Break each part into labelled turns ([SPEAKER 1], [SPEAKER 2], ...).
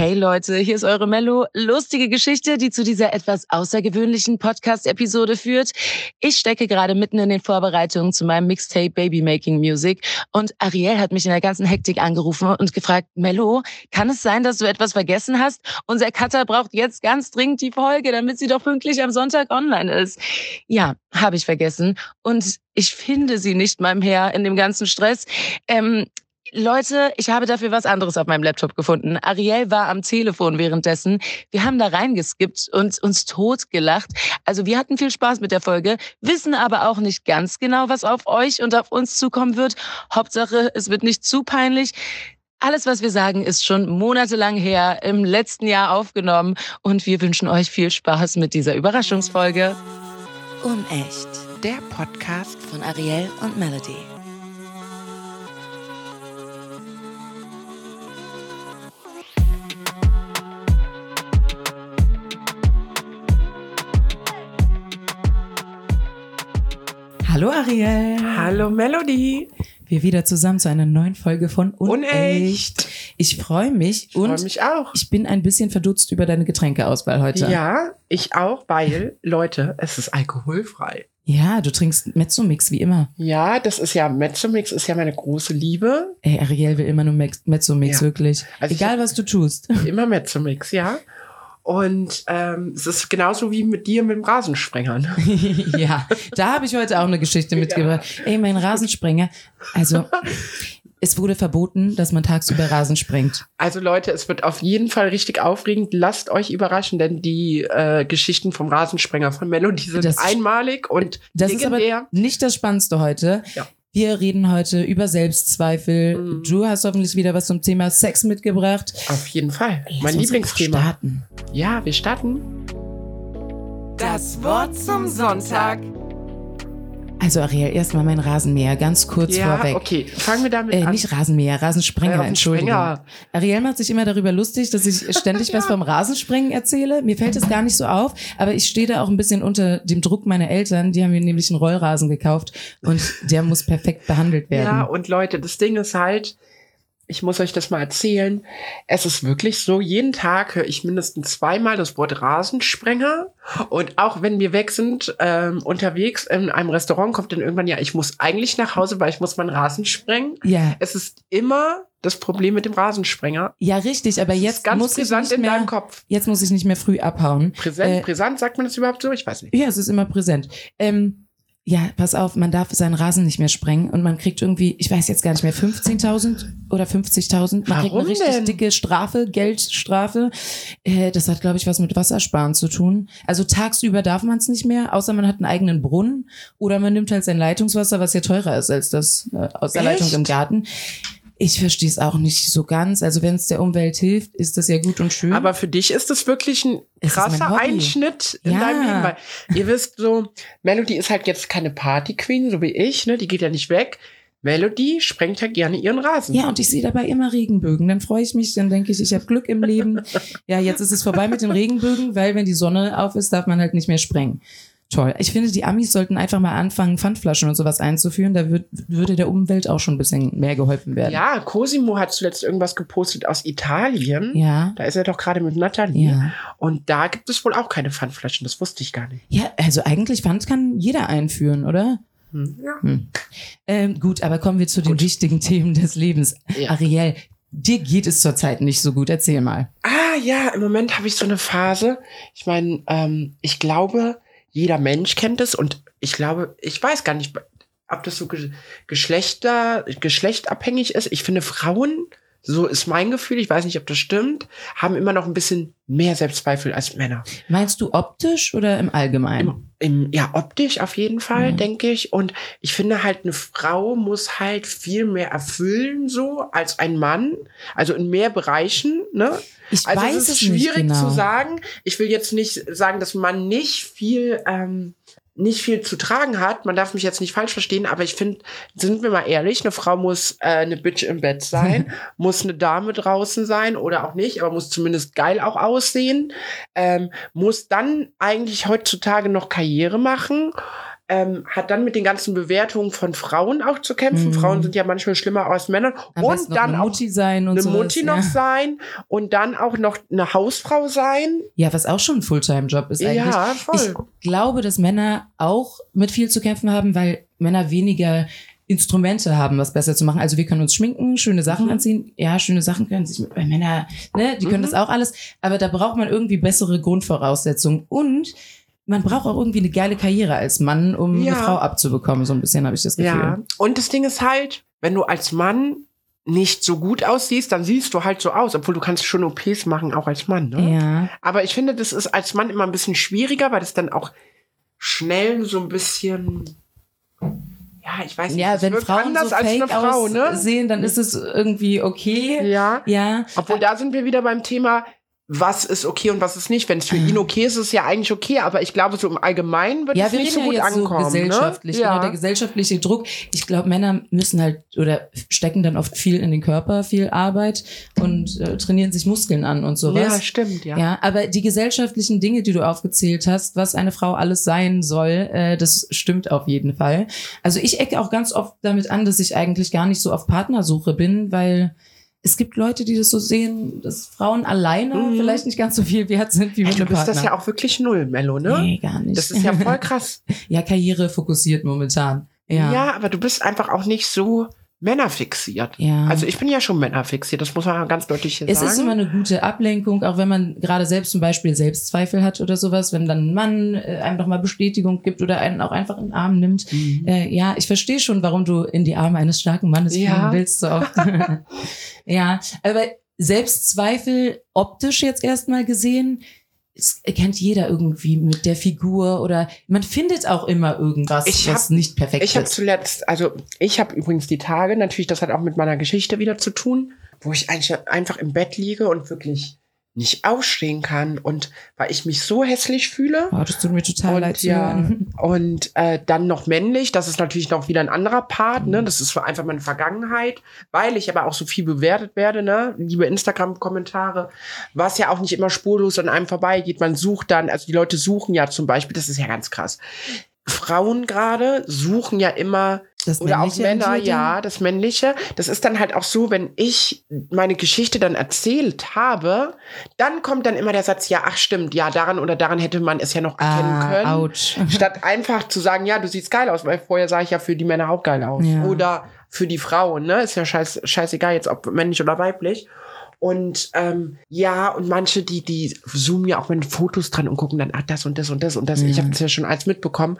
[SPEAKER 1] Hey Leute, hier ist eure Mello. Lustige Geschichte, die zu dieser etwas außergewöhnlichen Podcast-Episode führt. Ich stecke gerade mitten in den Vorbereitungen zu meinem Mixtape Baby Making Music und Ariel hat mich in der ganzen Hektik angerufen und gefragt, Mello, kann es sein, dass du etwas vergessen hast? Unser Cutter braucht jetzt ganz dringend die Folge, damit sie doch pünktlich am Sonntag online ist. Ja, habe ich vergessen und ich finde sie nicht mal mehr in dem ganzen Stress. Ähm, Leute, ich habe dafür was anderes auf meinem Laptop gefunden. Ariel war am Telefon währenddessen. Wir haben da reingeskippt und uns totgelacht. Also wir hatten viel Spaß mit der Folge, wissen aber auch nicht ganz genau, was auf euch und auf uns zukommen wird. Hauptsache, es wird nicht zu peinlich. Alles, was wir sagen, ist schon monatelang her, im letzten Jahr aufgenommen und wir wünschen euch viel Spaß mit dieser Überraschungsfolge. Unecht, der Podcast von Ariel und Melody. Hallo Ariel.
[SPEAKER 2] Hallo Melody.
[SPEAKER 1] Wir wieder zusammen zu einer neuen Folge von Unecht. Unecht. Ich freue mich
[SPEAKER 2] ich und mich auch.
[SPEAKER 1] ich bin ein bisschen verdutzt über deine Getränkeauswahl heute.
[SPEAKER 2] Ja, ich auch, weil, Leute, es ist alkoholfrei.
[SPEAKER 1] Ja, du trinkst Mezzomix wie immer.
[SPEAKER 2] Ja, das ist ja, Mezzomix ist ja meine große Liebe.
[SPEAKER 1] Ey, Ariel will immer nur Mezzomix, ja. wirklich. Also Egal, was du tust.
[SPEAKER 2] Immer Mezzomix, ja. Und ähm, es ist genauso wie mit dir mit dem Rasensprenger. Ne?
[SPEAKER 1] ja, da habe ich heute auch eine Geschichte mitgebracht. Ja. Ey, mein Rasensprenger. Also, es wurde verboten, dass man tagsüber Rasen sprengt.
[SPEAKER 2] Also Leute, es wird auf jeden Fall richtig aufregend. Lasst euch überraschen, denn die äh, Geschichten vom Rasensprenger von Melody sind das, einmalig und
[SPEAKER 1] das
[SPEAKER 2] legendär.
[SPEAKER 1] ist aber nicht das Spannendste heute. Ja. Wir reden heute über Selbstzweifel. Mhm. Du hast hoffentlich wieder was zum Thema Sex mitgebracht.
[SPEAKER 2] Auf jeden Fall. Jetzt mein Lieblingsthema. Starten. Ja, wir starten.
[SPEAKER 1] Das Wort zum Sonntag. Also Ariel, erstmal mein Rasenmäher, ganz kurz ja, vorweg.
[SPEAKER 2] okay, fangen wir damit
[SPEAKER 1] äh,
[SPEAKER 2] an.
[SPEAKER 1] Nicht Rasenmäher, Rasensprenger, äh, Entschuldigung. Ariel macht sich immer darüber lustig, dass ich ständig ja. was vom Rasensprengen erzähle. Mir fällt es gar nicht so auf, aber ich stehe da auch ein bisschen unter dem Druck meiner Eltern. Die haben mir nämlich einen Rollrasen gekauft und der muss perfekt behandelt werden.
[SPEAKER 2] Ja, und Leute, das Ding ist halt, ich muss euch das mal erzählen. Es ist wirklich so, jeden Tag höre ich mindestens zweimal das Wort Rasensprenger. Und auch wenn wir weg sind, ähm, unterwegs in einem Restaurant, kommt dann irgendwann, ja, ich muss eigentlich nach Hause, weil ich muss meinen Rasen sprengen.
[SPEAKER 1] Ja.
[SPEAKER 2] Es ist immer das Problem mit dem Rasensprenger.
[SPEAKER 1] Ja, richtig, aber jetzt
[SPEAKER 2] ganz
[SPEAKER 1] muss ich nicht
[SPEAKER 2] in
[SPEAKER 1] mehr,
[SPEAKER 2] deinem Kopf.
[SPEAKER 1] Jetzt muss ich nicht mehr früh abhauen.
[SPEAKER 2] Präsent, äh, brisant, sagt man das überhaupt so? Ich weiß nicht.
[SPEAKER 1] Ja, es ist immer präsent. Ähm, ja, pass auf, man darf seinen Rasen nicht mehr sprengen und man kriegt irgendwie, ich weiß jetzt gar nicht mehr, 15.000 oder 50.000. Man kriegt eine richtig denn? dicke Strafe, Geldstrafe. Äh, das hat, glaube ich, was mit Wassersparen zu tun. Also tagsüber darf man es nicht mehr, außer man hat einen eigenen Brunnen oder man nimmt halt sein Leitungswasser, was ja teurer ist als das äh, aus der Echt? Leitung im Garten. Ich verstehe es auch nicht so ganz. Also wenn es der Umwelt hilft, ist das ja gut und schön.
[SPEAKER 2] Aber für dich ist das wirklich ein krasser Einschnitt in ja. deinem Leben. Weil ihr wisst so, Melody ist halt jetzt keine Party Queen, so wie ich, ne? Die geht ja nicht weg. Melody sprengt ja gerne ihren Rasen.
[SPEAKER 1] Ja, und ich sehe dabei immer Regenbögen. Dann freue ich mich, dann denke ich, ich habe Glück im Leben. ja, jetzt ist es vorbei mit den Regenbögen, weil wenn die Sonne auf ist, darf man halt nicht mehr sprengen toll. Ich finde, die Amis sollten einfach mal anfangen, Pfandflaschen und sowas einzuführen. Da würd, würde der Umwelt auch schon ein bisschen mehr geholfen werden.
[SPEAKER 2] Ja, Cosimo hat zuletzt irgendwas gepostet aus Italien.
[SPEAKER 1] Ja.
[SPEAKER 2] Da ist er doch gerade mit Nathalie.
[SPEAKER 1] Ja.
[SPEAKER 2] Und da gibt es wohl auch keine Pfandflaschen. Das wusste ich gar nicht.
[SPEAKER 1] Ja, also eigentlich Pfand kann jeder einführen, oder?
[SPEAKER 2] Hm. Ja.
[SPEAKER 1] Hm. Ähm, gut, aber kommen wir zu den gut. wichtigen Themen des Lebens. Ja. Ariel, dir geht es zurzeit nicht so gut. Erzähl mal.
[SPEAKER 2] Ah ja, im Moment habe ich so eine Phase. Ich meine, ähm, ich glaube, jeder Mensch kennt es und ich glaube, ich weiß gar nicht, ob das so Geschlechter, geschlechtabhängig ist. Ich finde, Frauen, so ist mein Gefühl, ich weiß nicht, ob das stimmt, haben immer noch ein bisschen mehr Selbstzweifel als Männer.
[SPEAKER 1] Meinst du optisch oder im Allgemeinen?
[SPEAKER 2] Im, im, ja, optisch auf jeden Fall, mhm. denke ich. Und ich finde halt, eine Frau muss halt viel mehr erfüllen, so, als ein Mann. Also in mehr Bereichen, ne?
[SPEAKER 1] Ich
[SPEAKER 2] also
[SPEAKER 1] weiß
[SPEAKER 2] es ist
[SPEAKER 1] es
[SPEAKER 2] schwierig
[SPEAKER 1] genau.
[SPEAKER 2] zu sagen. Ich will jetzt nicht sagen, dass man nicht viel ähm, nicht viel zu tragen hat. Man darf mich jetzt nicht falsch verstehen, aber ich finde, sind wir mal ehrlich, eine Frau muss äh, eine Bitch im Bett sein, muss eine Dame draußen sein oder auch nicht, aber muss zumindest geil auch aussehen, ähm, muss dann eigentlich heutzutage noch Karriere machen ähm, hat dann mit den ganzen Bewertungen von Frauen auch zu kämpfen.
[SPEAKER 1] Mhm.
[SPEAKER 2] Frauen sind ja manchmal schlimmer als Männer.
[SPEAKER 1] Am
[SPEAKER 2] und dann
[SPEAKER 1] eine
[SPEAKER 2] auch
[SPEAKER 1] Mutti sein und
[SPEAKER 2] eine
[SPEAKER 1] sowas,
[SPEAKER 2] Mutti noch
[SPEAKER 1] ja.
[SPEAKER 2] sein und dann auch noch eine Hausfrau sein.
[SPEAKER 1] Ja, was auch schon ein Fulltime-Job ist eigentlich.
[SPEAKER 2] Ja, voll.
[SPEAKER 1] Ich glaube, dass Männer auch mit viel zu kämpfen haben, weil Männer weniger Instrumente haben, was besser zu machen. Also wir können uns schminken, schöne Sachen
[SPEAKER 2] Mhm.
[SPEAKER 1] anziehen. Ja, schöne Sachen können sich bei Männer, ne, die können
[SPEAKER 2] Mhm.
[SPEAKER 1] das auch alles. Aber da braucht man irgendwie bessere Grundvoraussetzungen und man braucht auch irgendwie eine geile Karriere als Mann, um
[SPEAKER 2] Ja.
[SPEAKER 1] eine Frau abzubekommen. So ein bisschen habe ich das Gefühl.
[SPEAKER 2] Ja. Und das Ding ist halt, wenn du als Mann nicht so gut aussiehst, dann siehst du halt so aus, obwohl du kannst schon OPs machen, auch als Mann. Ne?
[SPEAKER 1] Ja.
[SPEAKER 2] Aber ich finde, das ist als Mann immer ein bisschen schwieriger, weil das dann auch schnell so ein bisschen, ja, ich weiß nicht,
[SPEAKER 1] Ja, wenn Frauen
[SPEAKER 2] anders
[SPEAKER 1] so
[SPEAKER 2] als
[SPEAKER 1] fake
[SPEAKER 2] eine Frau, ne?
[SPEAKER 1] aussehen, dann ist es irgendwie okay.
[SPEAKER 2] Ja.
[SPEAKER 1] Ja.
[SPEAKER 2] Obwohl da sind wir wieder beim Thema, was ist okay und was ist nicht. Wenn es für ihn okay ist, ist es ja eigentlich okay, aber ich glaube, so im Allgemeinen wird
[SPEAKER 1] Ja,
[SPEAKER 2] es
[SPEAKER 1] wir
[SPEAKER 2] nicht so
[SPEAKER 1] ja
[SPEAKER 2] gut
[SPEAKER 1] jetzt so
[SPEAKER 2] ankommen.
[SPEAKER 1] gesellschaftlich,
[SPEAKER 2] ne?
[SPEAKER 1] genau,
[SPEAKER 2] ja.
[SPEAKER 1] der gesellschaftliche Druck. Ich glaube, Männer müssen halt oder stecken dann oft viel in den Körper, viel Arbeit und äh, trainieren sich Muskeln an und sowas.
[SPEAKER 2] ja, stimmt, ja.
[SPEAKER 1] Ja, aber die gesellschaftlichen Dinge, die du aufgezählt hast, was eine Frau alles sein soll, äh, das stimmt auf jeden Fall. Also ich ecke auch ganz oft damit an, dass ich eigentlich gar nicht so auf Partnersuche bin, weil es gibt Leute, die das so sehen, dass Frauen alleine
[SPEAKER 2] Mhm.
[SPEAKER 1] vielleicht nicht ganz so viel wert sind wie mit
[SPEAKER 2] du
[SPEAKER 1] einem
[SPEAKER 2] bist
[SPEAKER 1] Partner.
[SPEAKER 2] das ja auch wirklich null, Mello, ne?
[SPEAKER 1] Nee, gar nicht.
[SPEAKER 2] Das ist ja voll krass.
[SPEAKER 1] ja, Karriere fokussiert momentan. Ja.
[SPEAKER 2] Ja. aber du bist einfach auch nicht so männerfixiert.
[SPEAKER 1] Ja.
[SPEAKER 2] Also ich bin ja schon männerfixiert, das muss man ganz deutlich hier
[SPEAKER 1] es
[SPEAKER 2] sagen.
[SPEAKER 1] ist immer eine gute Ablenkung, auch wenn man gerade selbst zum Beispiel Selbstzweifel hat oder sowas, wenn dann ein Mann äh, einem doch mal Bestätigung gibt oder einen auch einfach in den Arm nimmt.
[SPEAKER 2] Mhm.
[SPEAKER 1] Äh, ja, ich verstehe schon, warum du in die Arme eines starken Mannes
[SPEAKER 2] Ja.
[SPEAKER 1] fallen willst so oft. ja, aber Selbstzweifel optisch jetzt erstmal gesehen, es kennt jeder irgendwie mit der Figur oder man findet auch immer irgendwas,
[SPEAKER 2] Ich
[SPEAKER 1] was
[SPEAKER 2] hab-
[SPEAKER 1] nicht perfekt
[SPEAKER 2] Ich habe
[SPEAKER 1] ist.
[SPEAKER 2] zuletzt, also ich habe übrigens die Tage, natürlich, das hat auch mit meiner Geschichte wieder zu tun, wo ich eigentlich einfach im Bett liege und wirklich nicht aufstehen kann und weil ich mich so hässlich fühle.
[SPEAKER 1] Oh, das tut mir total leid
[SPEAKER 2] Und
[SPEAKER 1] zu
[SPEAKER 2] ja, und äh, dann noch männlich, das ist natürlich noch wieder ein anderer Part, ne? Das ist einfach meine Vergangenheit, weil ich aber auch so viel bewertet werde, ne? Liebe Instagram-Kommentare, was ja auch nicht immer spurlos an einem vorbeigeht. Man sucht dann, also die Leute suchen ja zum Beispiel, das ist ja ganz krass. Frauen gerade suchen ja immer
[SPEAKER 1] Das
[SPEAKER 2] oder auch
[SPEAKER 1] männliche
[SPEAKER 2] Männer, ja, das Männliche. Das ist dann halt auch so, wenn ich meine Geschichte dann erzählt habe, dann kommt dann immer der Satz, ja, ach stimmt, ja, daran oder daran hätte man es ja noch erkennen
[SPEAKER 1] Ah,
[SPEAKER 2] können.
[SPEAKER 1] ouch.
[SPEAKER 2] Statt einfach zu sagen, ja, du siehst geil aus, weil vorher sah ich ja für die Männer auch geil aus.
[SPEAKER 1] Ja.
[SPEAKER 2] Oder für die Frauen, ne? Ist ja scheiß, scheißegal jetzt, ob männlich oder weiblich. Und ähm, ja, und manche, die, die zoomen ja auch mit Fotos dran und gucken dann, ah, das und das und das und das. Ich
[SPEAKER 1] Ja.
[SPEAKER 2] habe das ja schon alles mitbekommen.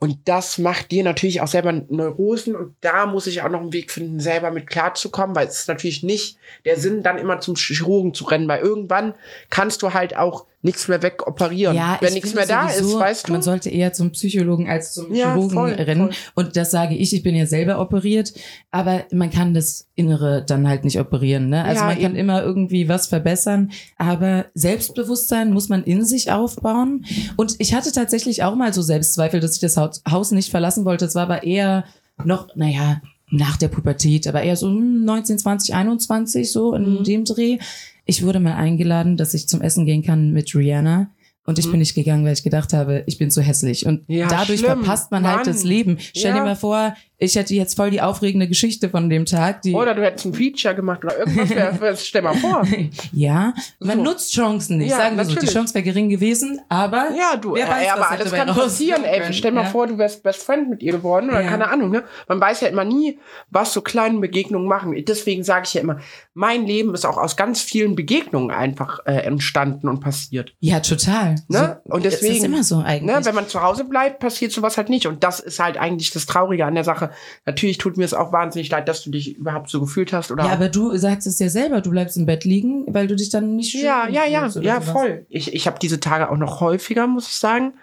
[SPEAKER 2] Und das macht dir natürlich auch selber Neurosen. Und da muss ich auch noch einen Weg finden, selber mit klarzukommen, weil es ist natürlich nicht der Sinn, dann immer zum Chirurgen zu rennen, weil irgendwann kannst du halt auch nichts mehr wegoperieren.
[SPEAKER 1] Ja,
[SPEAKER 2] Wenn
[SPEAKER 1] ich
[SPEAKER 2] nichts mehr da
[SPEAKER 1] sowieso,
[SPEAKER 2] ist, weißt du?
[SPEAKER 1] Man sollte eher zum Psychologen als zum
[SPEAKER 2] Ja,
[SPEAKER 1] Chirurgen
[SPEAKER 2] voll,
[SPEAKER 1] rennen.
[SPEAKER 2] voll.
[SPEAKER 1] Und das sage ich, ich bin ja selber operiert, aber man kann das Innere dann halt nicht operieren. Ne? Also
[SPEAKER 2] Ja,
[SPEAKER 1] man kann immer irgendwie was verbessern, aber Selbstbewusstsein muss man in sich aufbauen. Und ich hatte tatsächlich auch mal so Selbstzweifel, dass ich das Haus- nicht verlassen wollte. Es war aber eher noch, naja, nach der Pubertät, aber eher so hm, 19, 20, 21, so in
[SPEAKER 2] Mhm.
[SPEAKER 1] dem Dreh. Ich wurde mal eingeladen, dass ich zum Essen gehen kann mit Rihanna. Und ich
[SPEAKER 2] Mhm.
[SPEAKER 1] bin nicht gegangen, weil ich gedacht habe, ich bin zu hässlich. Und
[SPEAKER 2] Ja,
[SPEAKER 1] dadurch
[SPEAKER 2] schlimm.
[SPEAKER 1] verpasst man halt
[SPEAKER 2] Mann.
[SPEAKER 1] das Leben. Stell
[SPEAKER 2] Ja.
[SPEAKER 1] dir mal vor, ich hätte jetzt voll die aufregende Geschichte von dem Tag. Die,
[SPEAKER 2] Oder du hättest ein Feature gemacht oder irgendwas. Wär, stell mal vor.
[SPEAKER 1] ja, man
[SPEAKER 2] So.
[SPEAKER 1] nutzt Chancen nicht.
[SPEAKER 2] Ja,
[SPEAKER 1] sagen wir so, die. Chance wäre gering gewesen, aber
[SPEAKER 2] Ja, du,
[SPEAKER 1] Wer weiß,
[SPEAKER 2] ja, aber alles kann passieren, ey.
[SPEAKER 1] können.
[SPEAKER 2] Stell mal
[SPEAKER 1] Ja.
[SPEAKER 2] vor, du wärst Best Friend mit ihr geworden oder
[SPEAKER 1] Ja.
[SPEAKER 2] keine Ahnung, ne? Man weiß ja immer nie, was so kleine Begegnungen machen. Deswegen sage ich ja immer, mein Leben ist auch aus ganz vielen Begegnungen einfach äh, entstanden und passiert.
[SPEAKER 1] ja, total.
[SPEAKER 2] Ne?
[SPEAKER 1] So,
[SPEAKER 2] Und
[SPEAKER 1] Es ist
[SPEAKER 2] deswegen,
[SPEAKER 1] immer so eigentlich.
[SPEAKER 2] Ne? Wenn man zu Hause bleibt, passiert sowas halt nicht. Und das ist halt eigentlich das Traurige an der Sache. Natürlich tut mir es auch wahnsinnig leid, dass du dich überhaupt so gefühlt hast. Oder
[SPEAKER 1] ja, aber du sagst es ja selber, du bleibst im Bett liegen, weil du dich dann nicht schön
[SPEAKER 2] Ja, ja, ja, ja,
[SPEAKER 1] sowas.
[SPEAKER 2] voll. Ich, ich habe diese Tage auch noch häufiger, muss ich sagen.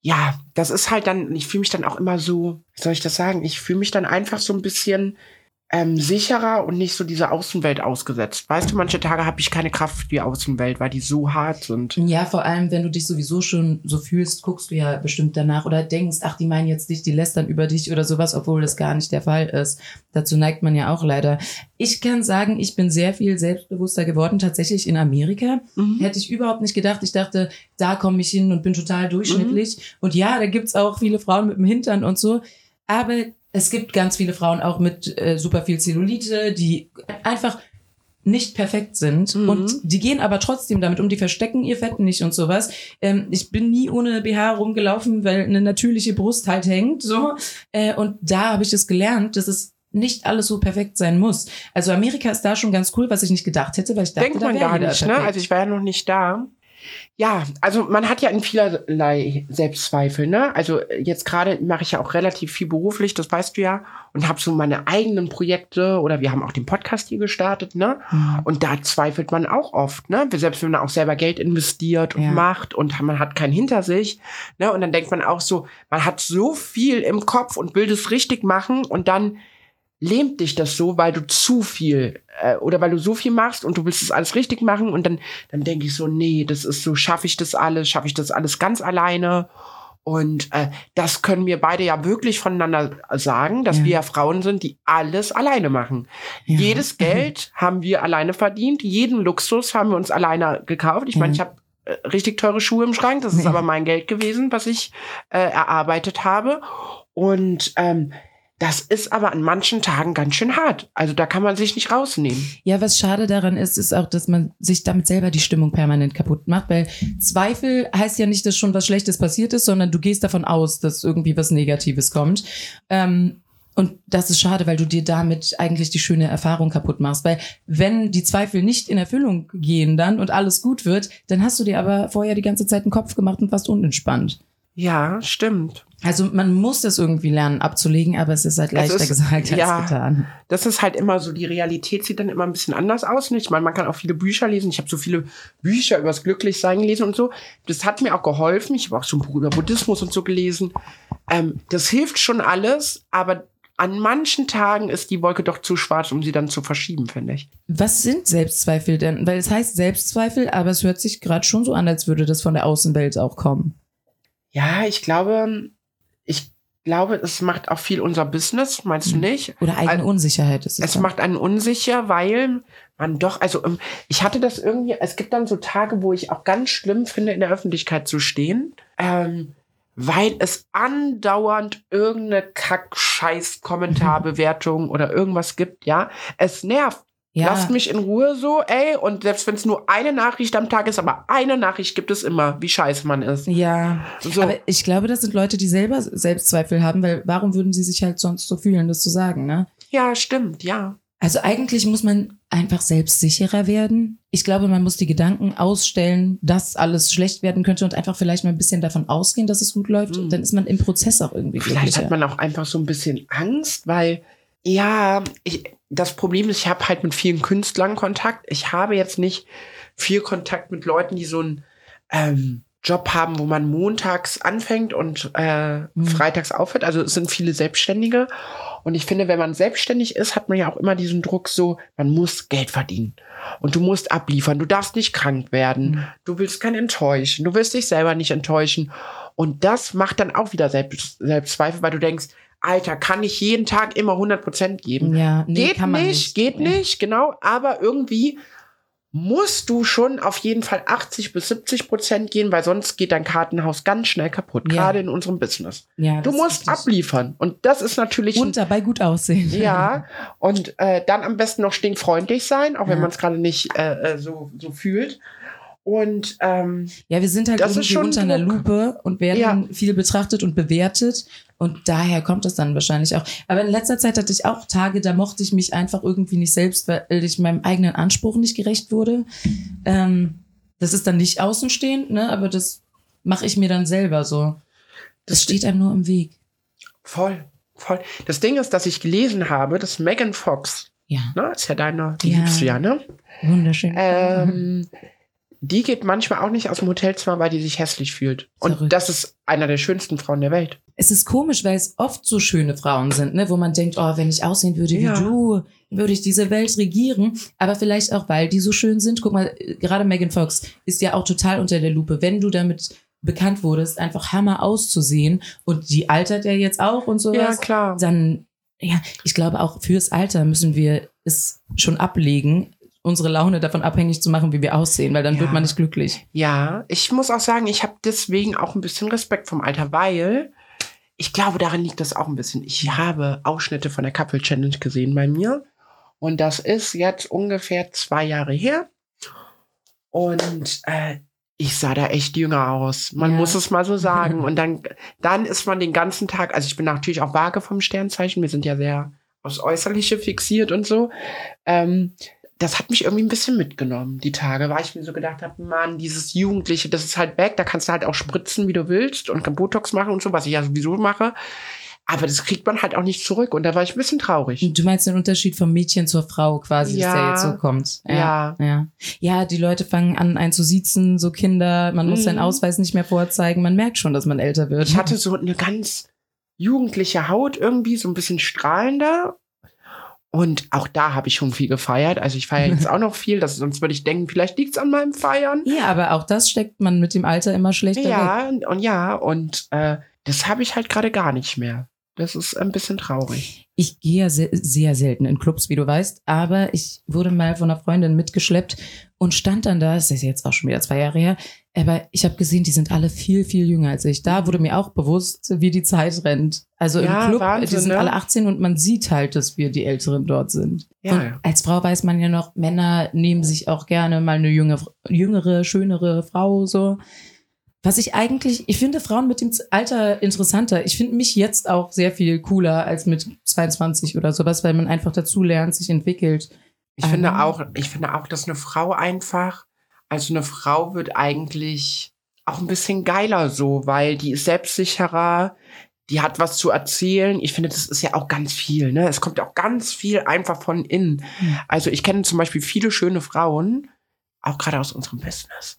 [SPEAKER 2] Ja, das ist halt dann, ich fühle mich dann auch immer so, wie soll ich das sagen? Ich fühle mich dann einfach so ein bisschen, ähm, sicherer und nicht so dieser Außenwelt ausgesetzt. Weißt du, manche Tage habe ich keine Kraft für die Außenwelt, weil die so hart sind.
[SPEAKER 1] Ja, vor allem, wenn du dich sowieso schon so fühlst, guckst du ja bestimmt danach oder denkst, ach, die meinen jetzt dich, die lästern über dich oder sowas, obwohl das gar nicht der Fall ist. Dazu neigt man ja auch leider. Ich kann sagen, ich bin sehr viel selbstbewusster geworden, tatsächlich in Amerika. Mhm. Hätte ich überhaupt nicht gedacht. Ich dachte, da komme ich hin und bin total durchschnittlich. Mhm. Und ja, da gibt's auch viele Frauen mit dem Hintern und so. Aber es gibt ganz viele Frauen auch mit äh, super viel Zellulite, die einfach nicht perfekt sind mhm. und die gehen aber trotzdem damit um, die verstecken ihr Fett nicht und sowas. Ähm, ich bin nie ohne BH rumgelaufen, weil eine natürliche Brust halt hängt, so. Äh, und da habe ich es gelernt, dass es nicht alles so perfekt sein muss. Also Amerika ist da schon ganz cool, was ich nicht gedacht hätte, weil ich dachte,
[SPEAKER 2] Denkt man gar nicht, ne? Also ich war ja noch nicht da. Ja, also man hat ja in vielerlei Selbstzweifel, ne? Also jetzt gerade mache ich ja auch relativ viel beruflich, das weißt du ja, und habe so meine eigenen Projekte oder wir haben auch den Podcast hier gestartet, ne? Mhm. Und da zweifelt man auch oft, ne? Selbst wenn man auch selber Geld investiert und ja. macht und man hat keinen hinter sich, ne? Und dann denkt man auch so, man hat so viel im Kopf und will das richtig machen und dann lähmt dich das so, weil du zu viel äh, oder weil du so viel machst und du willst es alles richtig machen und dann dann denke ich so, nee, das ist so, schaffe ich das alles, schaffe ich das alles ganz alleine und äh, das können wir beide ja wirklich voneinander sagen, dass ja. wir ja Frauen sind, die alles alleine machen. Ja. Jedes Geld haben wir alleine verdient, jeden Luxus haben wir uns alleine gekauft. Ich ja. meine, ich habe äh, richtig teure Schuhe im Schrank, das ist aber mein Geld gewesen, was ich äh, erarbeitet habe. Und ähm, das ist aber an manchen Tagen ganz schön hart. Also da kann man sich nicht rausnehmen.
[SPEAKER 1] Ja, was schade daran ist, ist auch, dass man sich damit selber die Stimmung permanent kaputt macht, weil Zweifel heißt ja nicht, dass schon was Schlechtes passiert ist, sondern du gehst davon aus, dass irgendwie was Negatives kommt. Ähm, und das ist schade, weil du dir damit eigentlich die schöne Erfahrung kaputt machst. Weil wenn die Zweifel nicht in Erfüllung gehen dann und alles gut wird, dann hast du dir aber vorher die ganze Zeit einen Kopf gemacht und warst unentspannt.
[SPEAKER 2] Ja, stimmt.
[SPEAKER 1] Also man muss das irgendwie lernen abzulegen, aber es ist halt leichter ist, gesagt als ja, getan.
[SPEAKER 2] Das ist halt immer so, die Realität sieht dann immer ein bisschen anders aus. Nicht? Ich meine, man kann auch viele Bücher lesen. Ich habe so viele Bücher über das Glücklichsein gelesen und so. Das hat mir auch geholfen. Ich habe auch so ein Buch über Buddhismus und so gelesen. Ähm, das hilft schon alles, aber an manchen Tagen ist die Wolke doch zu schwarz, um sie dann zu verschieben, finde ich.
[SPEAKER 1] Was sind Selbstzweifel denn? Weil es heißt Selbstzweifel, aber es hört sich gerade schon so an, als würde das von der Außenwelt auch kommen.
[SPEAKER 2] Ja, ich glaube, ich glaube, es macht auch viel unser Business, meinst du hm. nicht?
[SPEAKER 1] Oder eigene also, Unsicherheit
[SPEAKER 2] ist es. Es dann. macht einen unsicher, weil man doch, also ähm, ich hatte das irgendwie, es gibt dann so Tage, wo ich auch ganz schlimm finde, in der Öffentlichkeit zu stehen. Ähm, weil es andauernd irgendeine Kack-Scheiß-Kommentarbewertung oder irgendwas gibt, ja. Es nervt. Ja. Lasst mich in Ruhe so, ey. Und selbst wenn es nur eine Nachricht am Tag ist, aber eine Nachricht gibt es immer, wie scheiße man ist.
[SPEAKER 1] Ja. So. Aber ich glaube, das sind Leute, die selber Selbstzweifel haben, weil warum würden sie sich halt sonst so fühlen, das zu sagen, ne?
[SPEAKER 2] Ja, stimmt, ja.
[SPEAKER 1] Also eigentlich muss man einfach selbstsicherer werden. Ich glaube, man muss die Gedanken ausstellen, dass alles schlecht werden könnte und einfach vielleicht mal ein bisschen davon ausgehen, dass es gut läuft. Mhm. Und dann ist man im Prozess auch irgendwie
[SPEAKER 2] Vielleicht glücklicher. hat man auch einfach so ein bisschen Angst, weil ja, ich, das Problem ist, ich habe halt mit vielen Künstlern Kontakt. Ich habe jetzt nicht viel Kontakt mit Leuten, die so einen ähm, Job haben, wo man montags anfängt und äh, mhm. freitags aufhört. Also es sind viele Selbstständige. Und ich finde, wenn man selbstständig ist, hat man ja auch immer diesen Druck so, man muss Geld verdienen. Und du musst abliefern. Du darfst nicht krank werden. Mhm. Du willst keinen enttäuschen. Du willst dich selber nicht enttäuschen. Und das macht dann auch wieder Selbst Selbstzweifel, weil du denkst, Alter, kann ich jeden Tag immer 100% geben?
[SPEAKER 1] Ja,
[SPEAKER 2] nee, geht nicht, nicht, geht nee. nicht, genau. Aber irgendwie musst du schon auf jeden Fall 80 bis 70 Prozent gehen, weil sonst geht dein Kartenhaus ganz schnell kaputt, ja. gerade in unserem Business. Ja, du musst abliefern und das ist natürlich
[SPEAKER 1] und dabei gut aussehen.
[SPEAKER 2] Ja und äh, dann am besten noch stinkfreundlich sein, auch ja. wenn man es gerade nicht äh, äh, so so fühlt. Und ähm,
[SPEAKER 1] ja, wir sind halt irgendwie unter einer Lupe und werden ja. viel betrachtet und bewertet. Und daher kommt es dann wahrscheinlich auch. Aber in letzter Zeit hatte ich auch Tage, da mochte ich mich einfach irgendwie nicht selbst, weil ich meinem eigenen Anspruch nicht gerecht wurde. Ähm, das ist dann nicht außenstehend, ne? Aber das mache ich mir dann selber so. Das steht einem nur im Weg.
[SPEAKER 2] Voll, voll. Das Ding ist, dass ich gelesen habe, dass Megan Fox,
[SPEAKER 1] ja,
[SPEAKER 2] ne, ist ja deine, die ja. liebst du ja, ne?
[SPEAKER 1] Wunderschön.
[SPEAKER 2] Ähm, die geht manchmal auch nicht aus dem Hotelzimmer, weil die sich hässlich fühlt. Und das ist einer der schönsten Frauen der Welt.
[SPEAKER 1] es ist komisch, weil es oft so schöne Frauen sind, ne, wo man denkt, oh, wenn ich aussehen würde wie
[SPEAKER 2] Ja.
[SPEAKER 1] du, würde ich diese Welt regieren. Aber vielleicht auch, weil die so schön sind. Guck mal, gerade Megan Fox ist ja auch total unter der Lupe. Wenn du damit bekannt wurdest, einfach Hammer auszusehen und die altert ja jetzt auch und sowas,
[SPEAKER 2] Ja, klar.
[SPEAKER 1] dann, ja, ich glaube auch fürs Alter müssen wir es schon ablegen, unsere Laune davon abhängig zu machen, wie wir aussehen, weil dann
[SPEAKER 2] Ja.
[SPEAKER 1] wird man nicht glücklich.
[SPEAKER 2] Ja, ich muss auch sagen, ich habe deswegen auch ein bisschen Respekt vom Alter, weil ich glaube, darin liegt das auch ein bisschen. Ich habe Ausschnitte von der Couple Challenge gesehen bei mir und das ist jetzt ungefähr zwei Jahre her und äh, ich sah da echt jünger aus. Man
[SPEAKER 1] Ja.
[SPEAKER 2] muss es mal so sagen. Und dann, dann ist man den ganzen Tag, also ich bin natürlich auch vage vom Sternzeichen, wir sind ja sehr aufs Äußerliche fixiert und so. Ähm, das hat mich irgendwie ein bisschen mitgenommen, die Tage, weil ich mir so gedacht habe, Mann, dieses Jugendliche, das ist halt weg, da kannst du halt auch spritzen, wie du willst und kann Botox machen und so, was ich ja sowieso mache. Aber das kriegt man halt auch nicht zurück und da war ich ein bisschen traurig.
[SPEAKER 1] Du meinst den Unterschied vom Mädchen zur Frau quasi, dass der
[SPEAKER 2] Ja.
[SPEAKER 1] jetzt so kommt.
[SPEAKER 2] Ja.
[SPEAKER 1] ja. Ja, die Leute fangen an, einen zu siezen, so Kinder, man muss
[SPEAKER 2] Mhm.
[SPEAKER 1] seinen Ausweis nicht mehr vorzeigen, man merkt schon, dass man älter wird.
[SPEAKER 2] Ich hatte so eine ganz jugendliche Haut irgendwie, so ein bisschen strahlender. Und auch da habe ich schon viel gefeiert. Also ich feiere jetzt auch noch viel, das, sonst würde ich denken, vielleicht liegt's an meinem Feiern.
[SPEAKER 1] Ja, aber auch das steckt man mit dem Alter immer schlechter weg.
[SPEAKER 2] Ja, und, und ja, und äh, das habe ich halt gerade gar nicht mehr. Das ist ein bisschen traurig.
[SPEAKER 1] Ich gehe ja sehr, sehr selten in Clubs, wie du weißt, aber ich wurde mal von einer Freundin mitgeschleppt und stand dann da, das ist jetzt auch schon wieder zwei Jahre her, aber ich habe gesehen, die sind alle viel, viel jünger als ich. Da wurde mir auch bewusst, wie die Zeit rennt. Also
[SPEAKER 2] Ja,
[SPEAKER 1] im Club,
[SPEAKER 2] Wahnsinn,
[SPEAKER 1] die sind
[SPEAKER 2] ne?
[SPEAKER 1] alle 18 und man sieht halt, dass wir die Älteren dort sind.
[SPEAKER 2] Ja,
[SPEAKER 1] und
[SPEAKER 2] ja.
[SPEAKER 1] als Frau weiß man ja noch, Männer nehmen sich auch gerne mal eine junge, jüngere, schönere Frau so. Was ich eigentlich, ich finde Frauen mit dem Alter interessanter. Ich finde mich jetzt auch sehr viel cooler als mit 22 oder sowas, weil man einfach dazu lernt, sich entwickelt.
[SPEAKER 2] Ich finde
[SPEAKER 1] Ähm.
[SPEAKER 2] auch, ich finde auch, dass eine Frau einfach, also eine Frau wird eigentlich auch ein bisschen geiler so, weil die ist selbstsicherer, die hat was zu erzählen. Ich finde, das ist ja auch ganz viel, ne? Es kommt ja auch ganz viel einfach von innen.
[SPEAKER 1] Hm.
[SPEAKER 2] Also ich kenne zum Beispiel viele schöne Frauen, auch gerade aus unserem Business,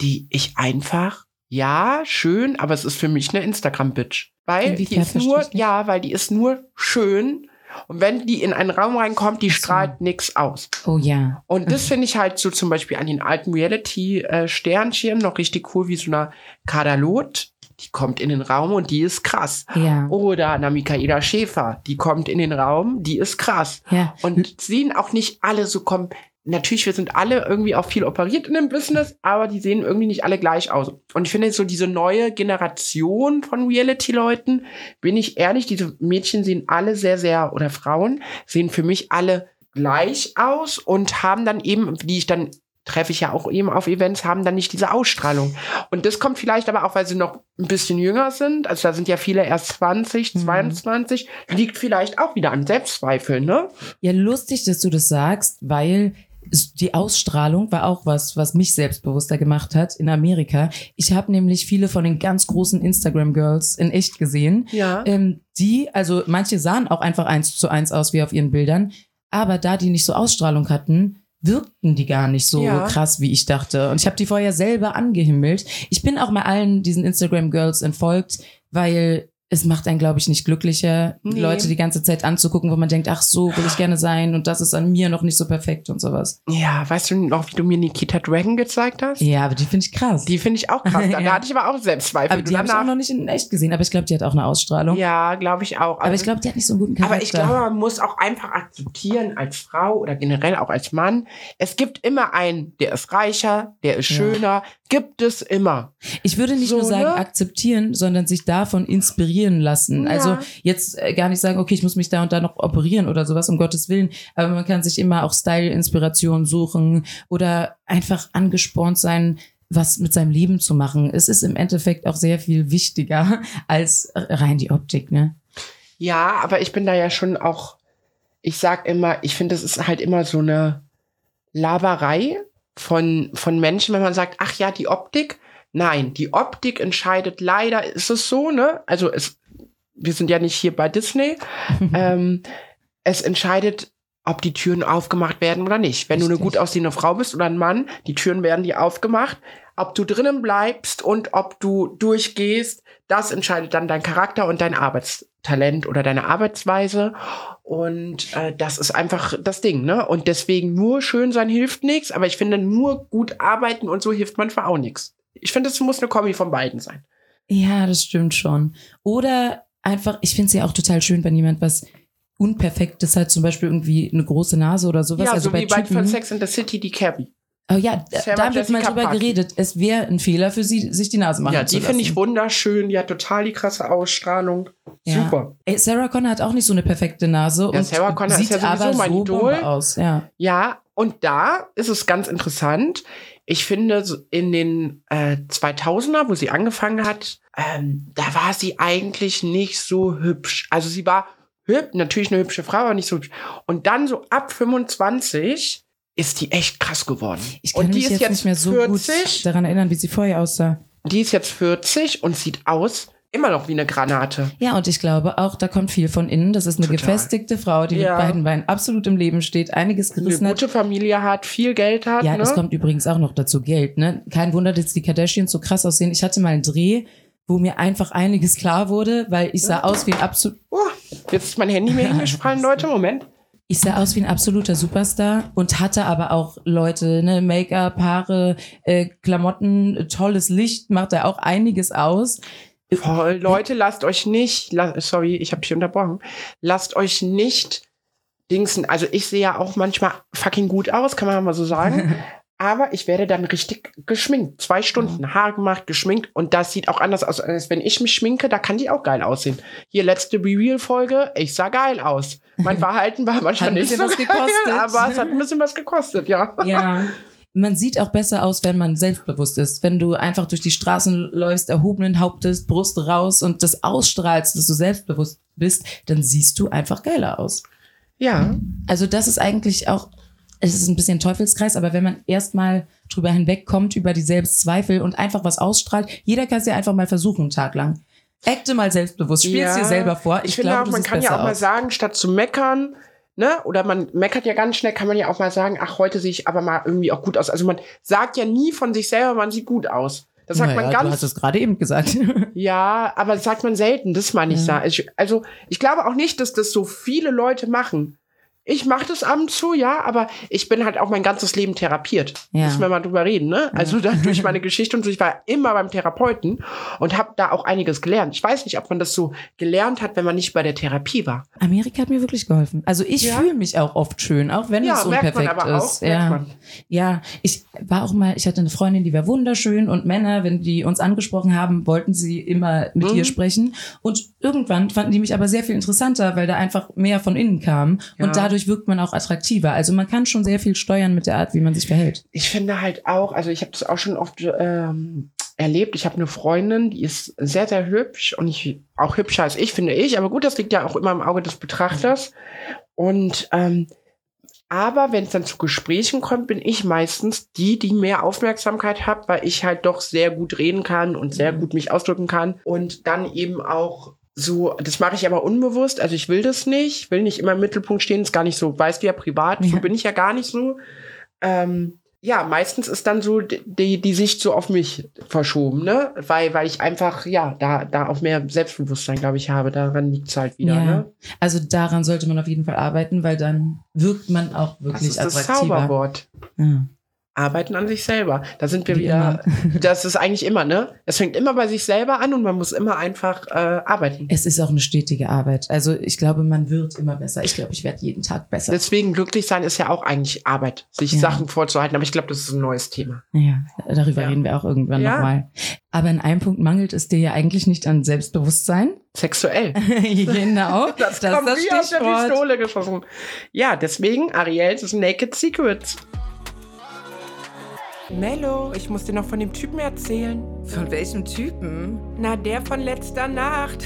[SPEAKER 2] die ich einfach, ja, schön, aber es ist für mich eine Instagram-Bitch. Weil die ist nur, ja, weil die ist nur schön. Und wenn die in einen Raum reinkommt, die
[SPEAKER 1] Ach so.
[SPEAKER 2] strahlt nix aus.
[SPEAKER 1] Oh ja.
[SPEAKER 2] Und das finde ich halt so zum Beispiel an den alten Reality-Sternschirmen noch richtig cool, wie so eine Kadalot. Die kommt in den Raum und die ist krass.
[SPEAKER 1] Ja.
[SPEAKER 2] Oder eine Michaela Schäfer, die kommt in den Raum, die ist krass.
[SPEAKER 1] Ja.
[SPEAKER 2] Und sehen auch nicht alle so kommen. Natürlich, wir sind alle irgendwie auch viel operiert in dem Business, aber die sehen irgendwie nicht alle gleich aus. Und ich finde so diese neue Generation von Reality-Leuten, bin ich ehrlich, diese Mädchen sehen alle sehr, sehr, oder Frauen, sehen für mich alle gleich aus und haben dann eben, die ich dann treffe ich ja auch eben auf Events, haben dann nicht diese Ausstrahlung. Und das kommt vielleicht aber auch, weil sie noch ein bisschen jünger sind. Also da sind ja viele erst 20,
[SPEAKER 1] Mhm.
[SPEAKER 2] 22. Liegt vielleicht auch wieder an Selbstzweifeln, ne?
[SPEAKER 1] Ja, lustig, dass du das sagst, weil die Ausstrahlung war auch was, was mich selbstbewusster gemacht hat in Amerika. Ich habe nämlich viele von den ganz großen Instagram-Girls in echt gesehen.
[SPEAKER 2] Ja.
[SPEAKER 1] Ähm, die, also manche sahen auch einfach eins zu eins aus wie auf ihren Bildern, aber da die nicht so Ausstrahlung hatten, wirkten die gar nicht so
[SPEAKER 2] Ja.
[SPEAKER 1] krass, wie ich dachte. Und ich habe die vorher selber angehimmelt. Ich bin auch mal allen diesen Instagram-Girls entfolgt, weil es macht einen, glaube ich, nicht glücklicher,
[SPEAKER 2] Nee.
[SPEAKER 1] Leute die ganze Zeit anzugucken, wo man denkt, ach so, will ich gerne sein und das ist an mir noch nicht so perfekt und sowas.
[SPEAKER 2] Ja, weißt du noch, wie du mir Nikita Dragon gezeigt hast?
[SPEAKER 1] Ja, aber die finde ich krass.
[SPEAKER 2] Die finde ich auch krass. Da,
[SPEAKER 1] Ja.
[SPEAKER 2] da hatte ich aber auch Selbstzweifel.
[SPEAKER 1] aber die habe ich auch noch nicht in echt gesehen, aber ich glaube, die hat auch eine Ausstrahlung.
[SPEAKER 2] Ja, glaube ich auch.
[SPEAKER 1] Aber ich glaube, die hat nicht so einen guten Charakter.
[SPEAKER 2] Aber ich glaube, man muss auch einfach akzeptieren als Frau oder generell auch als Mann. Es gibt immer einen, der ist reicher, der ist
[SPEAKER 1] Ja.
[SPEAKER 2] schöner. Gibt es immer.
[SPEAKER 1] Ich würde nicht
[SPEAKER 2] So,
[SPEAKER 1] nur sagen
[SPEAKER 2] ne?
[SPEAKER 1] akzeptieren, sondern sich davon inspirieren lassen.
[SPEAKER 2] Ja.
[SPEAKER 1] Also jetzt äh, gar nicht sagen, okay, ich muss mich da und da noch operieren oder sowas, um Gottes Willen. Aber man kann sich immer auch Style-Inspiration suchen oder einfach angespornt sein, was mit seinem Leben zu machen. Es ist im Endeffekt auch sehr viel wichtiger als rein die Optik, ne?
[SPEAKER 2] Ja, aber ich bin da ja schon auch, ich sag immer, ich finde, es ist halt immer so eine Laberei von, von Menschen, wenn man sagt, ach ja, die Optik. Nein, die Optik entscheidet leider, ist es so, ne? Also es, wir sind ja nicht hier bei Disney. ähm, es entscheidet ob die Türen aufgemacht werden oder nicht. Wenn du eine
[SPEAKER 1] Richtig.
[SPEAKER 2] gut aussehende Frau bist oder ein Mann, die Türen werden dir aufgemacht. Ob du drinnen bleibst und ob du durchgehst, das entscheidet dann dein Charakter und dein Arbeitstalent oder deine Arbeitsweise. Und äh, das ist einfach das Ding, ne? Und deswegen nur schön sein hilft nichts, aber ich finde, nur gut arbeiten und so hilft manchmal auch nichts. Ich finde, es muss eine Kombi von beiden sein.
[SPEAKER 1] Ja, das stimmt schon. Oder einfach, ich finde es ja auch total schön, wenn jemand was Unperfektes hat, zum Beispiel irgendwie eine große Nase oder sowas.
[SPEAKER 2] ja,
[SPEAKER 1] also
[SPEAKER 2] so
[SPEAKER 1] bei
[SPEAKER 2] wie bei von Sex in the City, die Carrie.
[SPEAKER 1] Oh ja, da-
[SPEAKER 2] Sarah
[SPEAKER 1] da wird mal
[SPEAKER 2] Jessica
[SPEAKER 1] drüber
[SPEAKER 2] Parker.
[SPEAKER 1] geredet. Es wäre ein Fehler für sie, sich die Nase machen
[SPEAKER 2] Ja,
[SPEAKER 1] zu
[SPEAKER 2] die finde ich
[SPEAKER 1] lassen.
[SPEAKER 2] wunderschön. Die hat total die krasse Ausstrahlung.
[SPEAKER 1] Ja.
[SPEAKER 2] Super.
[SPEAKER 1] Ey, Sarah Connor hat auch nicht so eine perfekte Nase
[SPEAKER 2] Ja,
[SPEAKER 1] und
[SPEAKER 2] Sarah Connor ist
[SPEAKER 1] sieht
[SPEAKER 2] ja sowieso
[SPEAKER 1] aber
[SPEAKER 2] mein
[SPEAKER 1] so
[SPEAKER 2] Idol.
[SPEAKER 1] Bombe aus. Ja.
[SPEAKER 2] Ja, und da ist es ganz interessant. Ich finde, in den äh, 2000er, wo sie angefangen hat, ähm, da war sie eigentlich nicht so hübsch. Also sie war hübsch, natürlich eine hübsche Frau, aber nicht so hübsch. Und dann so ab 25 ist die echt krass geworden.
[SPEAKER 1] Ich kann
[SPEAKER 2] und die
[SPEAKER 1] mich
[SPEAKER 2] ist
[SPEAKER 1] jetzt,
[SPEAKER 2] jetzt
[SPEAKER 1] nicht mehr so
[SPEAKER 2] 40.
[SPEAKER 1] gut daran erinnern, wie sie vorher aussah.
[SPEAKER 2] Die ist jetzt 40 und sieht aus immer noch wie eine Granate.
[SPEAKER 1] Ja, und ich glaube auch, da kommt viel von innen. Das ist eine
[SPEAKER 2] Total.
[SPEAKER 1] gefestigte Frau, die
[SPEAKER 2] Ja.
[SPEAKER 1] mit beiden Beinen absolut im Leben steht, einiges
[SPEAKER 2] Eine
[SPEAKER 1] gerissen hat.
[SPEAKER 2] gute Familie hat, viel Geld hat.
[SPEAKER 1] Ja,
[SPEAKER 2] ne?
[SPEAKER 1] es kommt übrigens auch noch dazu Geld, ne? Kein Wunder, dass die Kardashians so krass aussehen. Ich hatte mal einen Dreh, wo mir einfach einiges klar wurde, weil ich sah aus wie ein absolut,
[SPEAKER 2] Oh, jetzt ist mein Handy mir hingefallen, Leute. Moment.
[SPEAKER 1] ich sah aus wie ein absoluter Superstar und hatte aber auch Leute, ne, Make-up, Haare, äh, Klamotten, tolles Licht, macht da auch einiges aus.
[SPEAKER 2] Leute, lasst euch nicht, la sorry, ich habe dich unterbrochen, lasst euch nicht dingsen. Also ich sehe ja auch manchmal fucking gut aus, kann man mal so sagen. Aber ich werde dann richtig geschminkt. Zwei Stunden Haar gemacht, geschminkt. Und das sieht auch anders aus, als wenn ich mich schminke. Da kann die auch geil aussehen. Hier, letzte Reveal-Folge. Ich sah geil aus. Mein Verhalten war manchmal nicht so geil,
[SPEAKER 1] gekostet.
[SPEAKER 2] aber es hat ein bisschen was gekostet, ja.
[SPEAKER 1] Ja. Man sieht auch besser aus, wenn man selbstbewusst ist. Wenn du einfach durch die Straßen läufst, erhobenen Hauptes, Brust raus und das ausstrahlst, dass du selbstbewusst bist, dann siehst du einfach geiler aus.
[SPEAKER 2] Ja,
[SPEAKER 1] Also das ist eigentlich auch, es ist ein bisschen Teufelskreis, aber wenn man erstmal drüber hinwegkommt, über die Selbstzweifel und einfach was ausstrahlt, jeder kann es ja einfach mal versuchen, einen Tag lang. Acte mal selbstbewusst, spiel's
[SPEAKER 2] Ja.
[SPEAKER 1] dir selber vor. Ich,
[SPEAKER 2] Ich, finde
[SPEAKER 1] glaube,
[SPEAKER 2] auch, man kann ja auch mal
[SPEAKER 1] aus.
[SPEAKER 2] sagen, statt zu meckern, ne, oder man meckert ja ganz schnell, kann man ja auch mal sagen, ach, heute sehe ich aber mal irgendwie auch gut aus. Also man sagt ja nie von sich selber, man sieht gut aus. Das sagt
[SPEAKER 1] naja,
[SPEAKER 2] man
[SPEAKER 1] du hast
[SPEAKER 2] ganz,
[SPEAKER 1] es gerade eben gesagt.
[SPEAKER 2] ja, aber das sagt man selten, das meine ich
[SPEAKER 1] Ja.
[SPEAKER 2] Ich, also ich glaube auch nicht, dass das so viele Leute machen. Ich mache das ab und zu, ja, aber ich bin halt auch mein ganzes Leben therapiert.
[SPEAKER 1] Ja.
[SPEAKER 2] Müssen wir mal drüber reden, ne? Also dann durch meine Geschichte und so, ich war immer beim Therapeuten und habe da auch einiges gelernt. Ich weiß nicht, ob man das so gelernt hat, wenn man nicht bei der Therapie war.
[SPEAKER 1] Amerika hat mir wirklich geholfen. Also ich
[SPEAKER 2] Ja?
[SPEAKER 1] fühle mich auch oft schön, auch wenn
[SPEAKER 2] Ja,
[SPEAKER 1] es
[SPEAKER 2] merkt man
[SPEAKER 1] unperfekt
[SPEAKER 2] aber auch,
[SPEAKER 1] ist.
[SPEAKER 2] merkt
[SPEAKER 1] ja. ja, ich war auch mal, ich hatte eine Freundin, die war wunderschön und Männer, wenn die uns angesprochen haben, wollten sie immer mit
[SPEAKER 2] Mhm.
[SPEAKER 1] ihr sprechen. Und irgendwann fanden die mich aber sehr viel interessanter, weil da einfach mehr von innen kam.
[SPEAKER 2] Ja.
[SPEAKER 1] Und dadurch wirkt man auch attraktiver. Also man kann schon sehr viel steuern mit der Art, wie man sich verhält.
[SPEAKER 2] ich finde halt auch, also ich habe das auch schon oft ähm, erlebt. Ich habe eine Freundin, die ist sehr, sehr hübsch und ich, auch hübscher als ich, finde ich. Aber gut, das liegt ja auch immer im Auge des Betrachters. Und ähm, aber wenn es dann zu Gesprächen kommt, bin ich meistens die, die mehr Aufmerksamkeit hat, weil ich halt doch sehr gut reden kann und sehr gut mich ausdrücken kann und dann eben auch so, das mache ich aber unbewusst, also ich will das nicht, will nicht immer im Mittelpunkt stehen, ist gar nicht so, weißt du ja privat, so
[SPEAKER 1] Ja.
[SPEAKER 2] bin ich ja gar nicht so. Ähm, ja, meistens ist dann so die, die Sicht so auf mich verschoben, ne? Weil, weil ich einfach, ja, da, da auch mehr Selbstbewusstsein, glaube ich, habe. Daran liegt es halt wieder,
[SPEAKER 1] ja.
[SPEAKER 2] ne?
[SPEAKER 1] Also daran sollte man auf jeden Fall arbeiten, weil dann wirkt man auch
[SPEAKER 2] Das
[SPEAKER 1] wirklich
[SPEAKER 2] ist das
[SPEAKER 1] attraktiver.
[SPEAKER 2] Zauberwort.
[SPEAKER 1] Ja.
[SPEAKER 2] Arbeiten an sich selber. Da sind wir
[SPEAKER 1] Wie
[SPEAKER 2] wieder. Das ist eigentlich immer, ne? Es fängt immer bei sich selber an und man muss immer einfach äh, arbeiten.
[SPEAKER 1] Es ist auch eine stetige Arbeit. Also ich glaube, man wird immer besser. Ich glaube, ich werde jeden Tag besser.
[SPEAKER 2] Deswegen glücklich sein ist ja auch eigentlich Arbeit, sich
[SPEAKER 1] Ja.
[SPEAKER 2] Sachen vorzuhalten. Aber ich glaube, das ist ein neues Thema.
[SPEAKER 1] Ja, darüber
[SPEAKER 2] Ja.
[SPEAKER 1] reden wir auch irgendwann
[SPEAKER 2] Ja.
[SPEAKER 1] nochmal. Aber in einem Punkt mangelt es dir ja eigentlich nicht an Selbstbewusstsein.
[SPEAKER 2] Sexuell.
[SPEAKER 1] genau.
[SPEAKER 2] Das,
[SPEAKER 1] ist
[SPEAKER 2] kommt
[SPEAKER 1] das
[SPEAKER 2] wie aus der
[SPEAKER 1] Stichwort.
[SPEAKER 2] Pistole geschossen. Ja, deswegen Ariels Naked Secrets. Mello, ich muss dir noch von dem Typen erzählen.
[SPEAKER 3] Von welchem Typen?
[SPEAKER 2] Na, der von letzter Nacht.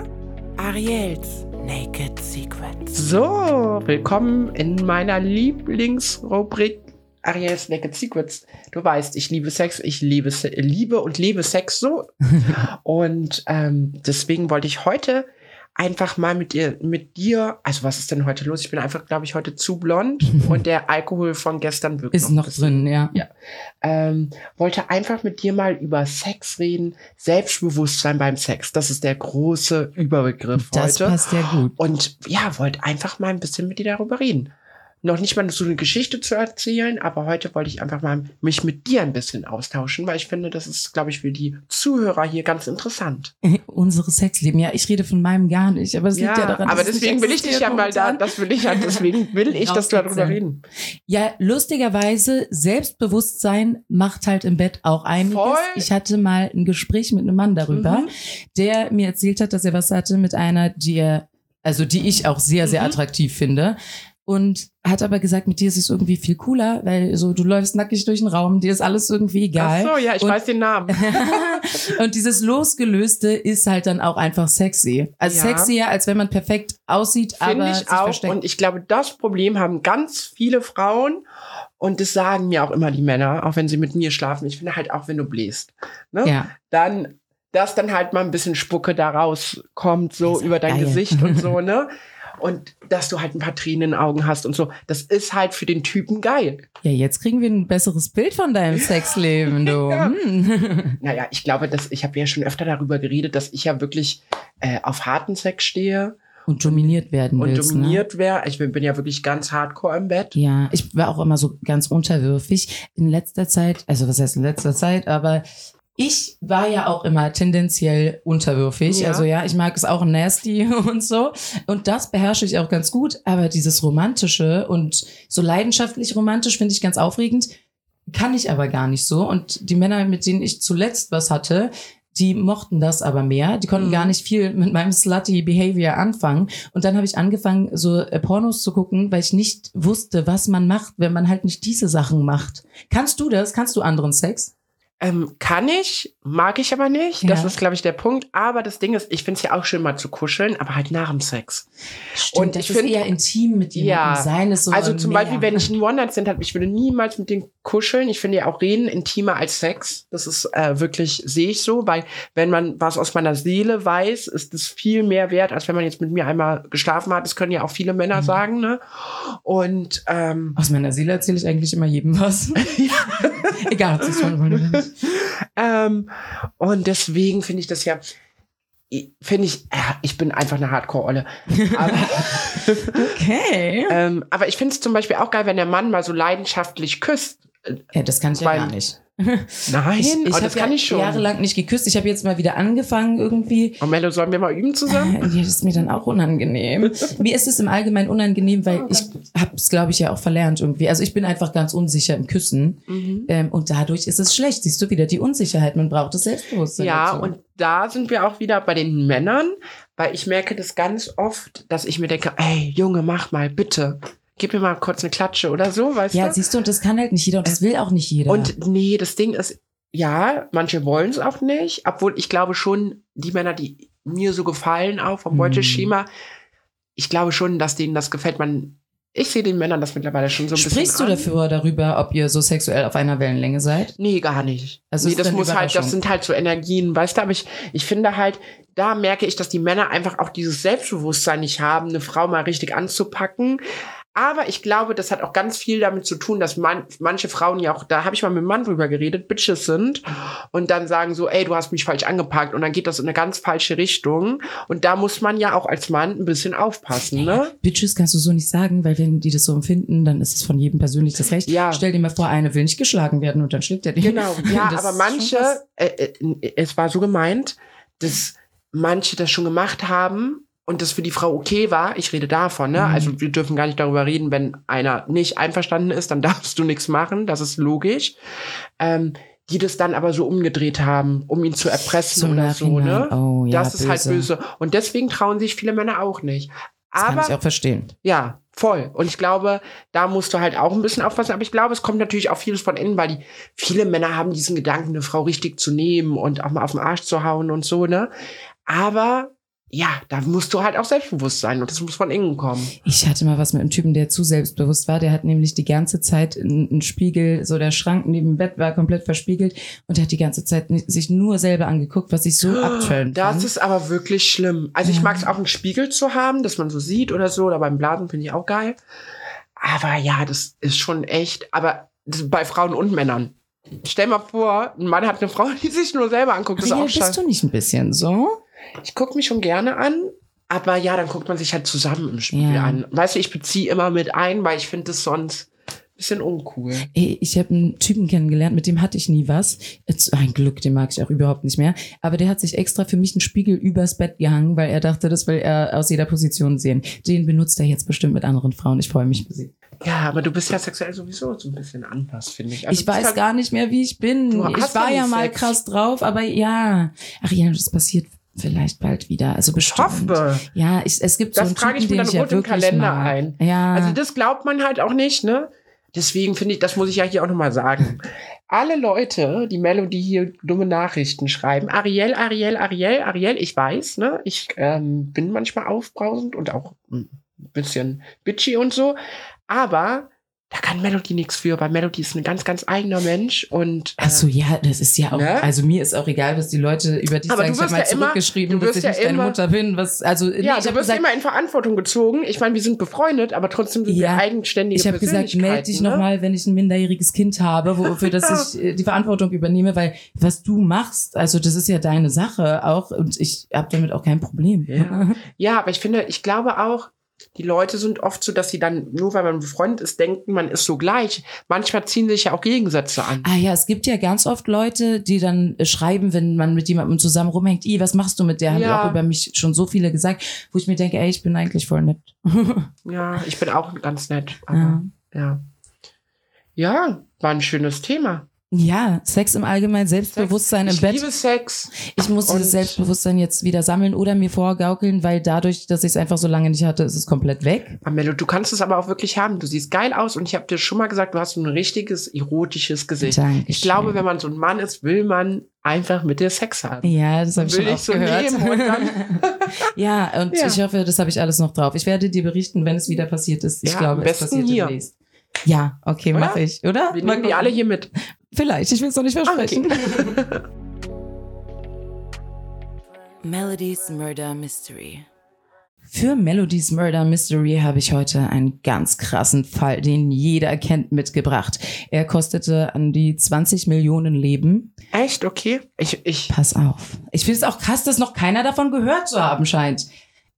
[SPEAKER 2] Ariels Naked Secrets. So, willkommen in meiner Lieblingsrubrik Ariels Naked Secrets. Du weißt, ich liebe Sex, ich liebe, Se liebe und liebe Sex so. und ähm, deswegen wollte ich heute einfach mal mit dir, mit dir, also was ist denn heute los? Ich bin einfach, glaube ich, heute zu blond und der Alkohol von gestern wirkt
[SPEAKER 1] Ist noch,
[SPEAKER 2] bisschen.
[SPEAKER 1] drin, ja.
[SPEAKER 2] Ja. Ähm, wollte einfach mit dir mal über Sex reden, Selbstbewusstsein beim Sex. Das ist der große Überbegriff
[SPEAKER 1] Das
[SPEAKER 2] heute.
[SPEAKER 1] passt ja gut.
[SPEAKER 2] Und ja, wollte einfach mal ein bisschen mit dir darüber reden. Noch nicht mal so eine Geschichte zu erzählen, aber heute wollte ich einfach mal mich mit dir ein bisschen austauschen, weil ich finde, das ist, glaube ich, für die Zuhörer hier ganz interessant.
[SPEAKER 1] Unsere Sexleben. Ja, ich rede von meinem gar nicht, aber es liegt ja daran,
[SPEAKER 2] aber
[SPEAKER 1] dass es
[SPEAKER 2] deswegen will ich dich ja mal da, das will ich ja, deswegen will ich, dass wir darüber reden.
[SPEAKER 1] Ja, lustigerweise, Selbstbewusstsein macht halt im Bett auch einiges.
[SPEAKER 2] Voll.
[SPEAKER 1] Ich hatte mal ein Gespräch mit einem Mann darüber,
[SPEAKER 2] Mhm.
[SPEAKER 1] der mir erzählt hat, dass er was hatte mit einer, die er, also die ich auch sehr, sehr
[SPEAKER 2] Mhm.
[SPEAKER 1] attraktiv finde. Und hat aber gesagt, mit dir ist es irgendwie viel cooler, weil so du läufst nackig durch den Raum, dir ist alles irgendwie egal.
[SPEAKER 2] Ach so, ja, ich
[SPEAKER 1] Und-
[SPEAKER 2] weiß den Namen.
[SPEAKER 1] und dieses Losgelöste ist halt dann auch einfach sexy. Also
[SPEAKER 2] Ja.
[SPEAKER 1] sexier, als wenn man perfekt aussieht, aber
[SPEAKER 2] Finde ich auch.
[SPEAKER 1] versteckt.
[SPEAKER 2] Und ich glaube, das Problem haben ganz viele Frauen. Und das sagen mir auch immer die Männer, auch wenn sie mit mir schlafen. Ich finde halt auch, wenn du bläst, ne?
[SPEAKER 1] ja.
[SPEAKER 2] dann, dass dann halt mal ein bisschen Spucke da rauskommt, so über dein
[SPEAKER 1] geil.
[SPEAKER 2] Gesicht und so, ne? Und dass du halt ein paar Tränen in den Augen hast und so. Das ist halt für den Typen geil.
[SPEAKER 1] ja, jetzt kriegen wir ein besseres Bild von deinem Sexleben, du.
[SPEAKER 2] Ja.
[SPEAKER 1] Hm.
[SPEAKER 2] Naja, ich glaube, dass ich habe ja schon öfter darüber geredet, dass ich ja wirklich äh, auf harten Sex stehe
[SPEAKER 1] Und dominiert werden
[SPEAKER 2] und
[SPEAKER 1] willst, ne?
[SPEAKER 2] dominiert wäre. Ich bin, bin ja wirklich ganz hardcore im Bett.
[SPEAKER 1] Ja, ich war auch immer so ganz unterwürfig. In letzter Zeit, also was heißt in letzter Zeit, aber ich war ja auch immer tendenziell unterwürfig.
[SPEAKER 2] Ja.
[SPEAKER 1] Also ja, ich mag es auch nasty und so. Und das beherrsche ich auch ganz gut. Aber dieses Romantische und so leidenschaftlich romantisch finde ich ganz aufregend. Kann ich aber gar nicht so. Und die Männer, mit denen ich zuletzt was hatte, die mochten das aber mehr. Die konnten
[SPEAKER 2] Mhm.
[SPEAKER 1] gar nicht viel mit meinem slutty Behavior anfangen. Und dann habe ich angefangen, so äh, Pornos zu gucken, weil ich nicht wusste, was man macht, wenn man halt nicht diese Sachen macht. Kannst du das? Kannst du anderen Sex?
[SPEAKER 2] Ähm, kann ich, mag ich aber nicht. Das
[SPEAKER 1] Ja.
[SPEAKER 2] ist, glaube ich, der Punkt. Aber das Ding ist, ich finde es ja auch schön, mal zu kuscheln, aber halt nach dem Sex.
[SPEAKER 1] Stimmt,
[SPEAKER 2] Und
[SPEAKER 1] das
[SPEAKER 2] ich
[SPEAKER 1] ist
[SPEAKER 2] find-
[SPEAKER 1] eher intim mit jemandem
[SPEAKER 2] Ja.
[SPEAKER 1] sein. Ist so
[SPEAKER 2] also zum
[SPEAKER 1] mehr.
[SPEAKER 2] Beispiel, wenn ich einen One-Night-Stand habe, ich würde niemals mit denen kuscheln. Ich finde ja auch Reden intimer als Sex. Das ist äh, wirklich, sehe ich so, weil wenn man was aus meiner Seele weiß, ist es viel mehr wert, als wenn man jetzt mit mir einmal geschlafen hat. Das können ja auch viele Männer
[SPEAKER 1] Mhm.
[SPEAKER 2] sagen, ne? Und ähm,
[SPEAKER 1] Aus meiner Seele erzähle ich eigentlich immer jedem was. Egal, ob es wollen oder nicht.
[SPEAKER 2] Ähm, und deswegen finde ich das ja, finde ich, ich bin einfach eine Hardcore-Olle. Aber,
[SPEAKER 1] Okay.
[SPEAKER 2] ähm, aber ich finde es zum Beispiel auch geil, wenn der Mann mal so leidenschaftlich küsst.
[SPEAKER 1] Ja, das kann ich ja gar nicht.
[SPEAKER 2] Nein,
[SPEAKER 1] Ich,
[SPEAKER 2] oh,
[SPEAKER 1] ich
[SPEAKER 2] das
[SPEAKER 1] habe ja
[SPEAKER 2] ich
[SPEAKER 1] jahrelang nicht geküsst. Ich habe jetzt mal wieder angefangen irgendwie.
[SPEAKER 2] Und Mello, sollen wir mal üben zusammen?
[SPEAKER 1] Äh, Das ist mir dann auch unangenehm. Mir ist es im Allgemeinen unangenehm, weil ich habe es, glaube ich, ja auch verlernt irgendwie. Also ich bin einfach ganz unsicher im Küssen.
[SPEAKER 2] Mhm.
[SPEAKER 1] Ähm, und dadurch ist es schlecht. Siehst du wieder die Unsicherheit. Man braucht das Selbstbewusstsein.
[SPEAKER 2] Ja,
[SPEAKER 1] dazu.
[SPEAKER 2] und da sind wir auch wieder bei den Männern, weil ich merke das ganz oft, dass ich mir denke, ey, Junge, mach mal, bitte. Gib mir mal kurz eine Klatsche oder so, weißt
[SPEAKER 1] Ja,
[SPEAKER 2] du?
[SPEAKER 1] siehst du, und das kann halt nicht jeder und das will auch nicht jeder.
[SPEAKER 2] Und nee, das Ding ist, ja, manche wollen es auch nicht, obwohl ich glaube schon, die Männer, die mir so gefallen, auch vom
[SPEAKER 1] Hm.
[SPEAKER 2] Beuteschema, ich glaube schon, dass denen das gefällt. Man, ich sehe den Männern das mittlerweile schon so ein
[SPEAKER 1] Sprichst du
[SPEAKER 2] bisschen. an.
[SPEAKER 1] dafür darüber, ob ihr so sexuell auf einer Wellenlänge seid?
[SPEAKER 2] Nee, gar nicht.
[SPEAKER 1] Also
[SPEAKER 2] nee, das muss halt, das sind halt so Energien, weißt du, aber ich, ich finde halt, da merke ich, dass die Männer einfach auch dieses Selbstbewusstsein nicht haben, eine Frau mal richtig anzupacken. Aber ich glaube, das hat auch ganz viel damit zu tun, dass man, manche Frauen ja auch, da habe ich mal mit einem Mann drüber geredet, Bitches sind und dann sagen so, ey, du hast mich falsch angepackt und dann geht das in eine ganz falsche Richtung. Und da muss man ja auch als Mann ein bisschen aufpassen, ne?
[SPEAKER 1] Bitches kannst du so nicht sagen, weil wenn die das so empfinden, dann ist es von jedem persönlich das Recht.
[SPEAKER 2] Ja.
[SPEAKER 1] Stell dir mal vor, eine will nicht geschlagen werden und dann schlägt er die.
[SPEAKER 2] Genau, ja, aber manche, äh, äh, es war so gemeint, dass manche das schon gemacht haben und das für die Frau okay war. Ich rede davon, ne?
[SPEAKER 1] Mhm.
[SPEAKER 2] Also wir dürfen gar nicht darüber reden, wenn einer nicht einverstanden ist, dann darfst du nichts machen, das ist logisch. Ähm, die das dann aber so umgedreht haben, um ihn zu erpressen
[SPEAKER 1] So
[SPEAKER 2] oder so, ne?
[SPEAKER 1] Oh, ja,
[SPEAKER 2] das ist halt böse. Und deswegen trauen sich viele Männer auch nicht.
[SPEAKER 1] Das kann
[SPEAKER 2] Aber
[SPEAKER 1] ich auch verstehen.
[SPEAKER 2] ja, voll. Und ich glaube, da musst du halt auch ein bisschen aufpassen. Aber ich glaube, es kommt natürlich auch vieles von innen, weil die, viele Männer haben diesen Gedanken, eine Frau richtig zu nehmen und auch mal auf den Arsch zu hauen und so, ne? Aber ja, da musst du halt auch selbstbewusst sein und das muss von innen kommen.
[SPEAKER 1] Ich hatte mal was mit einem Typen, der zu selbstbewusst war. Der hat nämlich die ganze Zeit einen Spiegel, so der Schrank neben dem Bett war komplett verspiegelt und der hat die ganze Zeit sich nur selber angeguckt, was ich so abtönt.
[SPEAKER 2] Das ist aber wirklich schlimm. Also ich
[SPEAKER 1] Ja.
[SPEAKER 2] mag es auch, einen Spiegel zu haben, dass man so sieht oder so, oder beim Blasen finde ich auch geil. Aber ja, das ist schon echt, aber bei Frauen und Männern. Stell mal vor, ein Mann hat eine Frau, die sich nur selber anguckt. Das ist auch
[SPEAKER 1] bist
[SPEAKER 2] scheiße.
[SPEAKER 1] du nicht ein bisschen so?
[SPEAKER 2] Ich gucke mich schon gerne an, aber ja, dann guckt man sich halt zusammen im Spiegel
[SPEAKER 1] Ja.
[SPEAKER 2] an. Weißt du, ich beziehe immer mit ein, weil ich finde das sonst ein bisschen uncool.
[SPEAKER 1] Ey, ich habe einen Typen kennengelernt, mit dem hatte ich nie was. Ein Glück, den mag ich auch überhaupt nicht mehr. Aber der hat sich extra für mich einen Spiegel übers Bett gehangen, weil er dachte, das will er aus jeder Position sehen. Den benutzt er jetzt bestimmt mit anderen Frauen. Ich freue mich für sie.
[SPEAKER 2] Ja, aber du bist ja sexuell sowieso so ein bisschen anders, finde ich. Also
[SPEAKER 1] ich weiß
[SPEAKER 2] halt-
[SPEAKER 1] gar nicht mehr, wie ich bin. Ich war
[SPEAKER 2] ja
[SPEAKER 1] ja mal
[SPEAKER 2] Sex.
[SPEAKER 1] krass drauf, aber ja. Ach ja, das passiert vielleicht bald wieder. Also
[SPEAKER 2] Ich
[SPEAKER 1] bestimmt.
[SPEAKER 2] hoffe.
[SPEAKER 1] Ja, ich, es gibt
[SPEAKER 2] Das
[SPEAKER 1] so einen
[SPEAKER 2] trage ich mir dann
[SPEAKER 1] ich ja
[SPEAKER 2] rot im Kalender
[SPEAKER 1] mag.
[SPEAKER 2] ein.
[SPEAKER 1] Ja.
[SPEAKER 2] Also das glaubt man halt auch nicht, ne? Deswegen finde ich, das muss ich ja hier auch nochmal sagen. Alle Leute, die Melodie hier dumme Nachrichten schreiben, Ariel, Ariel, Ariel, Ariel, ich weiß, ne? Ich ähm, bin manchmal aufbrausend und auch ein bisschen bitchy und so. Aber da kann Melody nichts für, weil Melody ist ein ganz, ganz eigener Mensch und äh,
[SPEAKER 1] Ach so, ja, das ist ja auch,
[SPEAKER 2] Ne?
[SPEAKER 1] also mir ist auch egal, was die Leute über dich sagen. Ich habe mal
[SPEAKER 2] ja immer-
[SPEAKER 1] zurückgeschrieben,
[SPEAKER 2] du
[SPEAKER 1] dass ich
[SPEAKER 2] ja
[SPEAKER 1] nicht deine
[SPEAKER 2] immer-
[SPEAKER 1] Mutter bin. Was, also, nee,
[SPEAKER 2] ja,
[SPEAKER 1] ich
[SPEAKER 2] du wirst
[SPEAKER 1] gesagt,
[SPEAKER 2] immer in Verantwortung gezogen. Ich meine, wir sind befreundet, aber trotzdem sind
[SPEAKER 1] Ja,
[SPEAKER 2] wir eigenständige
[SPEAKER 1] ich habe gesagt, melde dich
[SPEAKER 2] ne?
[SPEAKER 1] nochmal, wenn ich ein minderjähriges Kind habe, wo, für das ich äh, die Verantwortung übernehme, weil was du machst, also das ist ja deine Sache auch und ich habe damit auch kein Problem.
[SPEAKER 2] Ja. Ja, aber ich finde, ich glaube auch, die Leute sind oft so, dass sie dann, nur weil man befreundet ist, denken, man ist so gleich. Manchmal ziehen sich ja auch Gegensätze an.
[SPEAKER 1] Ah ja, es gibt ja ganz oft Leute, die dann äh, schreiben, wenn man mit jemandem zusammen rumhängt, i, was machst du mit der? Haben
[SPEAKER 2] Ja.
[SPEAKER 1] auch über mich schon so viele gesagt, wo ich mir denke, ey, ich bin eigentlich voll nett.
[SPEAKER 2] Ja, ich bin auch ganz nett. Aber,
[SPEAKER 1] ja.
[SPEAKER 2] ja. ja, war ein schönes Thema.
[SPEAKER 1] Ja, Sex im Allgemeinen, Selbstbewusstsein im
[SPEAKER 2] ich
[SPEAKER 1] Bett.
[SPEAKER 2] liebe Sex.
[SPEAKER 1] Ich muss
[SPEAKER 2] Und-
[SPEAKER 1] dieses Selbstbewusstsein jetzt wieder sammeln oder mir vorgaukeln, weil dadurch, dass ich es einfach so lange nicht hatte, ist es komplett weg.
[SPEAKER 2] Amelo, du kannst es aber auch wirklich haben. Du siehst geil aus und ich habe dir schon mal gesagt, du hast ein richtiges erotisches Gesicht.
[SPEAKER 1] Dankeschön.
[SPEAKER 2] Ich glaube, wenn man so ein Mann ist, will man einfach mit dir Sex haben.
[SPEAKER 1] Ja, das habe ich
[SPEAKER 2] Will
[SPEAKER 1] schon
[SPEAKER 2] ich so
[SPEAKER 1] gehört.
[SPEAKER 2] und
[SPEAKER 1] ja, und
[SPEAKER 2] Ja.
[SPEAKER 1] ich hoffe, das habe ich alles noch drauf. Ich werde dir berichten, wenn es wieder passiert ist. Ich
[SPEAKER 2] Ja,
[SPEAKER 1] glaube,
[SPEAKER 2] am
[SPEAKER 1] es
[SPEAKER 2] besten
[SPEAKER 1] passiert
[SPEAKER 2] hier.
[SPEAKER 1] demnächst. Ja, okay, mache ich, oder?
[SPEAKER 2] Wir nehmen die alle hier mit.
[SPEAKER 1] Vielleicht, ich will es noch nicht versprechen.
[SPEAKER 3] Melody's Murder Mystery.
[SPEAKER 1] Für Melodies Murder Mystery habe ich heute einen ganz krassen Fall, den jeder kennt, mitgebracht. Er kostete an die 20 Millionen Leben.
[SPEAKER 2] Echt? Okay. Ich, ich,
[SPEAKER 1] Pass auf. Ich finde es auch krass, dass noch keiner davon gehört zu haben scheint.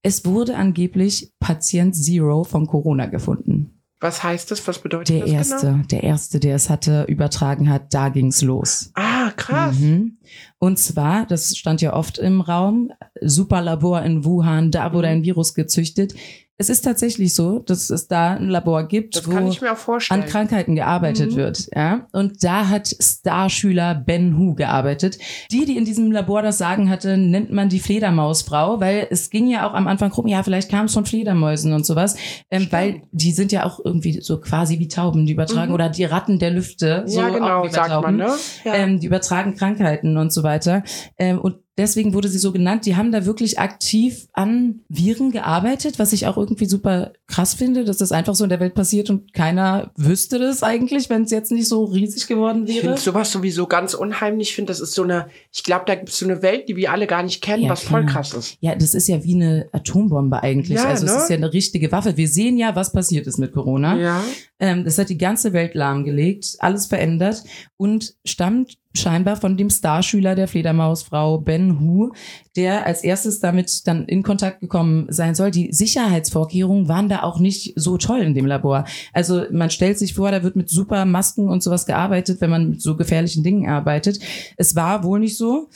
[SPEAKER 1] Es wurde angeblich Patient Zero von Corona gefunden.
[SPEAKER 2] Was heißt das? Was bedeutet
[SPEAKER 1] Der
[SPEAKER 2] das
[SPEAKER 1] erste,
[SPEAKER 2] genau?
[SPEAKER 1] der erste, der es hatte, übertragen hat, da ging's los.
[SPEAKER 2] Ah, krass.
[SPEAKER 1] Mhm. Und zwar, das stand ja oft im Raum, Superlabor in Wuhan, da wurde
[SPEAKER 2] Mhm.
[SPEAKER 1] ein Virus gezüchtet. Es ist tatsächlich so, dass es da ein Labor gibt,
[SPEAKER 2] Das
[SPEAKER 1] wo an Krankheiten gearbeitet
[SPEAKER 2] Mhm.
[SPEAKER 1] wird, ja. Und da hat Starschüler Ben Hu gearbeitet. Die, die in diesem Labor das Sagen hatte, nennt man die Fledermausfrau, weil es ging ja auch am Anfang rum, ja, vielleicht kam es von Fledermäusen und sowas, ähm, weil die sind ja auch irgendwie so quasi wie Tauben, die übertragen,
[SPEAKER 2] Mhm.
[SPEAKER 1] oder die Ratten der Lüfte, so
[SPEAKER 2] ja, genau, sagt
[SPEAKER 1] Tauben.
[SPEAKER 2] man, ne? Ja.
[SPEAKER 1] Ähm, die übertragen Krankheiten und so weiter. Ähm, und deswegen wurde sie so genannt. Die haben da wirklich aktiv an Viren gearbeitet, was ich auch irgendwie super krass finde, dass das einfach so in der Welt passiert und keiner wüsste das eigentlich, wenn es jetzt nicht so riesig geworden
[SPEAKER 2] ich
[SPEAKER 1] wäre.
[SPEAKER 2] finde sowas sowieso ganz unheimlich. Ich finde, das ist so eine, ich glaube, da gibt es so eine Welt, die wir alle gar nicht kennen,
[SPEAKER 1] Ja,
[SPEAKER 2] was voll krass ist.
[SPEAKER 1] Ja, das ist ja wie eine Atombombe eigentlich.
[SPEAKER 2] Ja,
[SPEAKER 1] also es
[SPEAKER 2] ne?
[SPEAKER 1] ist ja eine richtige Waffe. Wir sehen ja, was passiert ist mit Corona.
[SPEAKER 2] Ja.
[SPEAKER 1] Ähm, das hat die ganze Welt lahmgelegt, alles verändert und stammt scheinbar von dem Starschüler der Fledermausfrau Ben Hu, der als erstes damit dann in Kontakt gekommen sein soll. Die Sicherheitsvorkehrungen waren da auch nicht so toll in dem Labor. Also man stellt sich vor, da wird mit super Masken und sowas gearbeitet, wenn man mit so gefährlichen Dingen arbeitet. Es war wohl nicht so.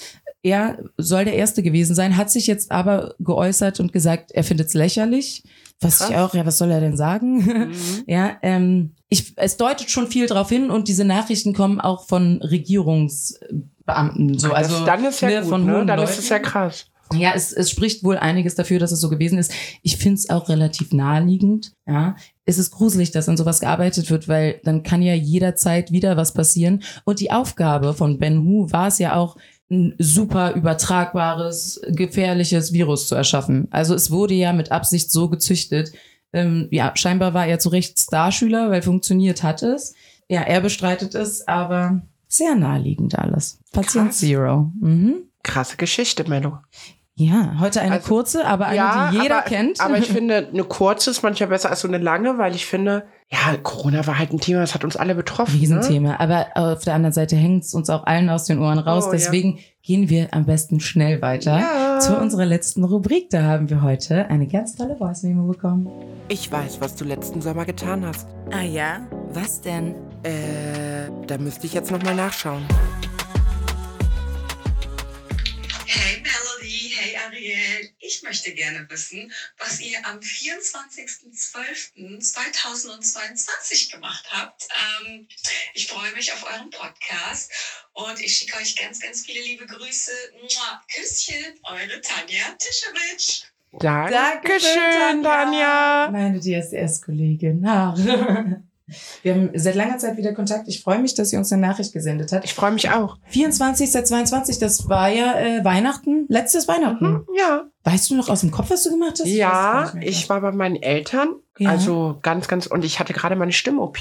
[SPEAKER 1] Er soll der Erste gewesen sein, hat sich jetzt aber geäußert und gesagt, er findet es lächerlich. Was ich
[SPEAKER 2] Krass.
[SPEAKER 1] auch, ja, was soll er denn sagen?
[SPEAKER 2] Mhm.
[SPEAKER 1] Ja, ähm, ich, es deutet schon viel darauf hin und diese Nachrichten kommen auch von Regierungsbeamten. So, also
[SPEAKER 2] das, dann ist ja
[SPEAKER 1] ne,
[SPEAKER 2] gut,
[SPEAKER 1] von
[SPEAKER 2] ne? Dann
[SPEAKER 1] Leuten.
[SPEAKER 2] ist es ja krass.
[SPEAKER 1] Ja, es, es spricht wohl einiges dafür, dass es so gewesen ist. Ich finde es auch relativ naheliegend. Ja, es ist gruselig, dass an sowas gearbeitet wird, weil dann kann ja jederzeit wieder was passieren. Und die Aufgabe von Ben Hu war es ja auch, ein super übertragbares, gefährliches Virus zu erschaffen. Also es wurde ja mit Absicht so gezüchtet. Ähm, ja, scheinbar war er zu Recht Starschüler, weil funktioniert hat es. Ja, er bestreitet es, aber sehr naheliegend alles. Patient
[SPEAKER 2] Krass.
[SPEAKER 1] Zero. Mhm.
[SPEAKER 2] Krasse Geschichte, Mello.
[SPEAKER 1] Ja, heute eine
[SPEAKER 2] Also,
[SPEAKER 1] kurze, aber eine, die jeder
[SPEAKER 2] aber,
[SPEAKER 1] kennt.
[SPEAKER 2] Aber ich finde, eine kurze ist manchmal besser als so eine lange, weil ich finde, ja, Corona war halt ein Thema, das hat uns alle betroffen. Ne?
[SPEAKER 1] Riesenthema. Aber auf der anderen Seite hängt es uns auch allen aus den Ohren raus.
[SPEAKER 2] Oh, ja.
[SPEAKER 1] Deswegen gehen wir am besten schnell weiter
[SPEAKER 2] Ja.
[SPEAKER 1] zu unserer letzten Rubrik. Da haben wir heute eine ganz tolle Voice-Memo bekommen.
[SPEAKER 2] Ich weiß, was du letzten Sommer getan hast.
[SPEAKER 4] Ah ja? Was denn?
[SPEAKER 2] Äh, da müsste ich jetzt nochmal nachschauen.
[SPEAKER 5] Ariel, ich möchte gerne wissen, was ihr am 24.12.2022 gemacht habt. Ähm, ich freue mich auf euren Podcast und ich schicke euch ganz, ganz viele liebe Grüße. Mua, Küsschen, eure Tanja Tischewitsch.
[SPEAKER 2] Dankeschön, Tanja.
[SPEAKER 1] Meine DSDS-Kollegin. Wir haben seit langer Zeit wieder Kontakt. Ich freue mich, dass sie uns eine Nachricht gesendet hat.
[SPEAKER 2] Ich freue mich auch.
[SPEAKER 1] 24. 22. Das war ja äh, Weihnachten. Letztes Weihnachten.
[SPEAKER 2] Hm, ja.
[SPEAKER 1] Weißt du noch aus dem Kopf, was du gemacht hast?
[SPEAKER 2] Ja, ich war bei meinen Eltern.
[SPEAKER 1] Ja.
[SPEAKER 2] Also ganz, ganz, und ich hatte gerade meine Stimm-OP.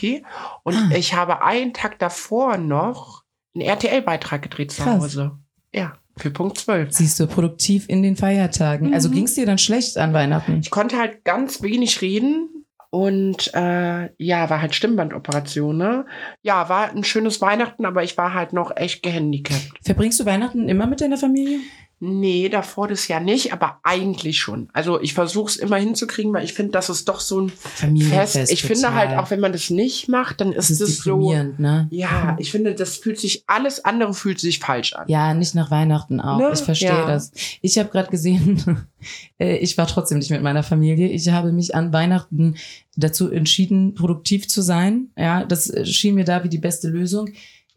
[SPEAKER 2] Und
[SPEAKER 1] Ah.
[SPEAKER 2] ich habe einen Tag davor noch einen RTL-Beitrag gedreht zu
[SPEAKER 1] Krass.
[SPEAKER 2] Hause. Ja, für Punkt 12.
[SPEAKER 1] Siehst du, produktiv in den Feiertagen. Also
[SPEAKER 2] Mhm.
[SPEAKER 1] ging es dir dann schlecht an Weihnachten?
[SPEAKER 2] Ich konnte halt ganz wenig reden. Und äh, ja, war halt Stimmbandoperation, ne? Ja, war ein schönes Weihnachten, aber ich war halt noch echt gehandicapt.
[SPEAKER 1] Verbringst du Weihnachten immer mit deiner Familie?
[SPEAKER 2] Nee, davor das Jahr nicht, aber eigentlich schon. Also ich versuche es immer hinzukriegen, weil ich finde, das ist doch so ein
[SPEAKER 1] Familienfest.
[SPEAKER 2] Fest. Ich finde halt, auch wenn man das nicht macht, dann ist es so.
[SPEAKER 1] ne?
[SPEAKER 2] Ja, ich finde, das fühlt sich, alles andere fühlt sich falsch an.
[SPEAKER 1] Ja, nicht nach Weihnachten auch.
[SPEAKER 2] Ne?
[SPEAKER 1] Ich verstehe
[SPEAKER 2] Ja.
[SPEAKER 1] das. Ich habe gerade gesehen, äh, ich war trotzdem nicht mit meiner Familie. Ich habe mich an Weihnachten dazu entschieden, produktiv zu sein. Ja, das äh, schien mir da wie die beste Lösung.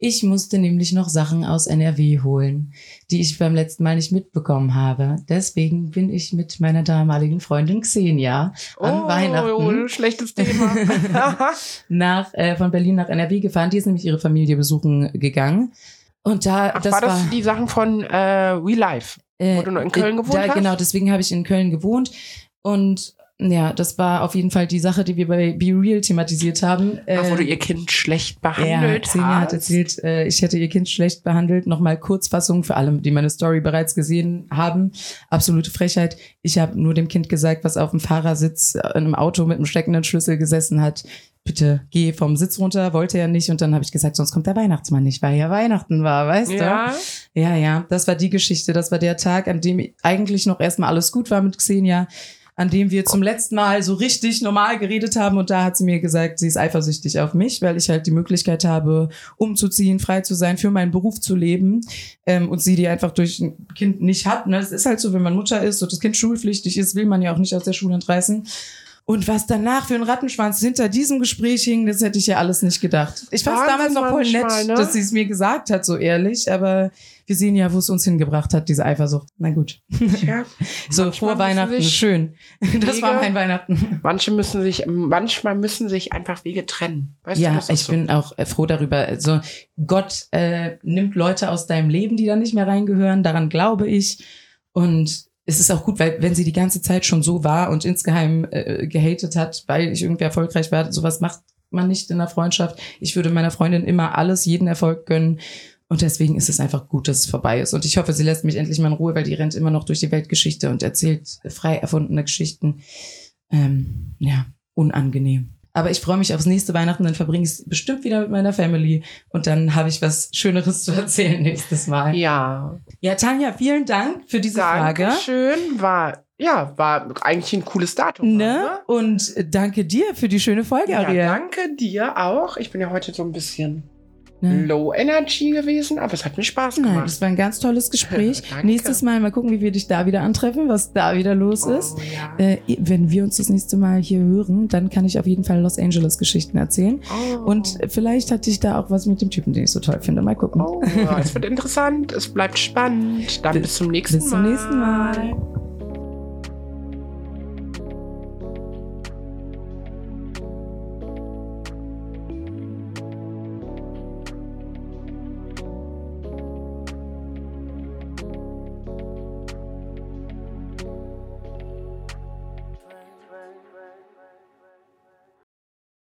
[SPEAKER 1] Ich musste nämlich noch Sachen aus NRW holen, die ich beim letzten Mal nicht mitbekommen habe. Deswegen bin ich mit meiner damaligen Freundin Xenia an
[SPEAKER 2] oh,
[SPEAKER 1] Weihnachten
[SPEAKER 2] Oh, schlechtes Thema.
[SPEAKER 1] nach, äh, von Berlin nach NRW gefahren. Die ist nämlich ihre Familie besuchen gegangen. Und da,
[SPEAKER 2] Ach,
[SPEAKER 1] das
[SPEAKER 2] war das
[SPEAKER 1] war,
[SPEAKER 2] die Sachen von äh, We Life?
[SPEAKER 1] äh,
[SPEAKER 2] wo du noch in Köln
[SPEAKER 1] äh,
[SPEAKER 2] gewohnt
[SPEAKER 1] da,
[SPEAKER 2] hast?
[SPEAKER 1] Genau, deswegen habe ich in Köln gewohnt. Und ja, das war auf jeden Fall die Sache, die wir bei Be Real thematisiert haben.
[SPEAKER 2] Ach, wo
[SPEAKER 1] Äh,
[SPEAKER 2] du ihr Kind schlecht
[SPEAKER 1] ja,
[SPEAKER 2] behandelt
[SPEAKER 1] Xenia hat erzählt, äh, ich hätte ihr Kind schlecht behandelt. Nochmal Kurzfassung für alle, die meine Story bereits gesehen haben. Absolute Frechheit. Ich habe nur dem Kind gesagt, was auf dem Fahrersitz in einem Auto mit einem steckenden Schlüssel gesessen hat. Bitte geh vom Sitz runter, wollte er nicht. Und dann habe ich gesagt, sonst kommt der Weihnachtsmann nicht, weil ja Weihnachten war, weißt du?
[SPEAKER 2] Ja,
[SPEAKER 1] Ja, ja, das war die Geschichte. Das war der Tag, an dem eigentlich noch erstmal alles gut war mit Xenia, an dem wir zum letzten Mal so richtig normal geredet haben. Und da hat sie mir gesagt, sie ist eifersüchtig auf mich, weil ich halt die Möglichkeit habe, umzuziehen, frei zu sein, für meinen Beruf zu leben. Ähm, und sie die einfach durch ein Kind nicht hat. Ne? Es ist halt so, wenn man Mutter ist und das Kind schulpflichtig ist, will man ja auch nicht aus der Schule entreißen. Und was danach für ein Rattenschwanz hinter diesem Gespräch hing, das hätte ich ja alles nicht gedacht. Ich fand es damals noch voll nett,
[SPEAKER 2] ne?
[SPEAKER 1] dass sie es mir gesagt hat, so ehrlich. Aber wir sehen ja, wo es uns hingebracht hat, diese Eifersucht. Na gut.
[SPEAKER 2] ja.
[SPEAKER 1] So,
[SPEAKER 2] müssen
[SPEAKER 1] Weihnachten, schön. Das war
[SPEAKER 2] Wege-
[SPEAKER 1] mein Weihnachten.
[SPEAKER 2] Manche müssen sich, manchmal müssen sich einfach Wege trennen. Weißt du,
[SPEAKER 1] Ja,
[SPEAKER 2] ist
[SPEAKER 1] ich
[SPEAKER 2] so.
[SPEAKER 1] bin auch äh, froh darüber. Also Gott äh, nimmt Leute aus deinem Leben, die da nicht mehr reingehören. Daran glaube ich. Und es ist auch gut, weil wenn sie die ganze Zeit schon so war und insgeheim äh, gehatet hat, weil ich irgendwie erfolgreich war, sowas macht man nicht in der Freundschaft. Ich würde meiner Freundin immer alles, jeden Erfolg gönnen. Und deswegen ist es einfach gut, dass es vorbei ist. Und ich hoffe, sie lässt mich endlich mal in Ruhe, weil die rennt immer noch durch die Weltgeschichte und erzählt frei erfundene Geschichten. Ähm, ja, unangenehm. Aber ich freue mich aufs nächste Weihnachten, dann verbringe ich es bestimmt wieder mit meiner Family und dann habe ich was Schöneres zu erzählen nächstes Mal.
[SPEAKER 2] Ja.
[SPEAKER 1] Ja, Tanja, vielen Dank für diese Frage.
[SPEAKER 2] Dankeschön. War, ja, war eigentlich ein cooles Datum.
[SPEAKER 1] Ne? Und danke dir für die schöne Folge,
[SPEAKER 2] Ja,
[SPEAKER 1] Ariel.
[SPEAKER 2] danke dir auch. Ich bin ja heute so ein bisschen
[SPEAKER 1] Ne?
[SPEAKER 2] low energy gewesen, aber es hat mir Spaß gemacht.
[SPEAKER 1] Nein, das war ein ganz tolles Gespräch. Nächstes Mal mal gucken, wie wir dich da wieder antreffen, was da wieder los ist.
[SPEAKER 2] Oh, ja.
[SPEAKER 1] Äh, wenn wir uns das nächste Mal hier hören, dann kann ich auf jeden Fall Los Angeles Geschichten erzählen.
[SPEAKER 2] Oh.
[SPEAKER 1] Und vielleicht hatte ich da auch was mit dem Typen, den ich so toll finde. Mal gucken.
[SPEAKER 2] Oh, es wird interessant, es bleibt spannend. Dann bis zum nächsten
[SPEAKER 1] Bis zum
[SPEAKER 2] Mal.
[SPEAKER 1] nächsten Mal.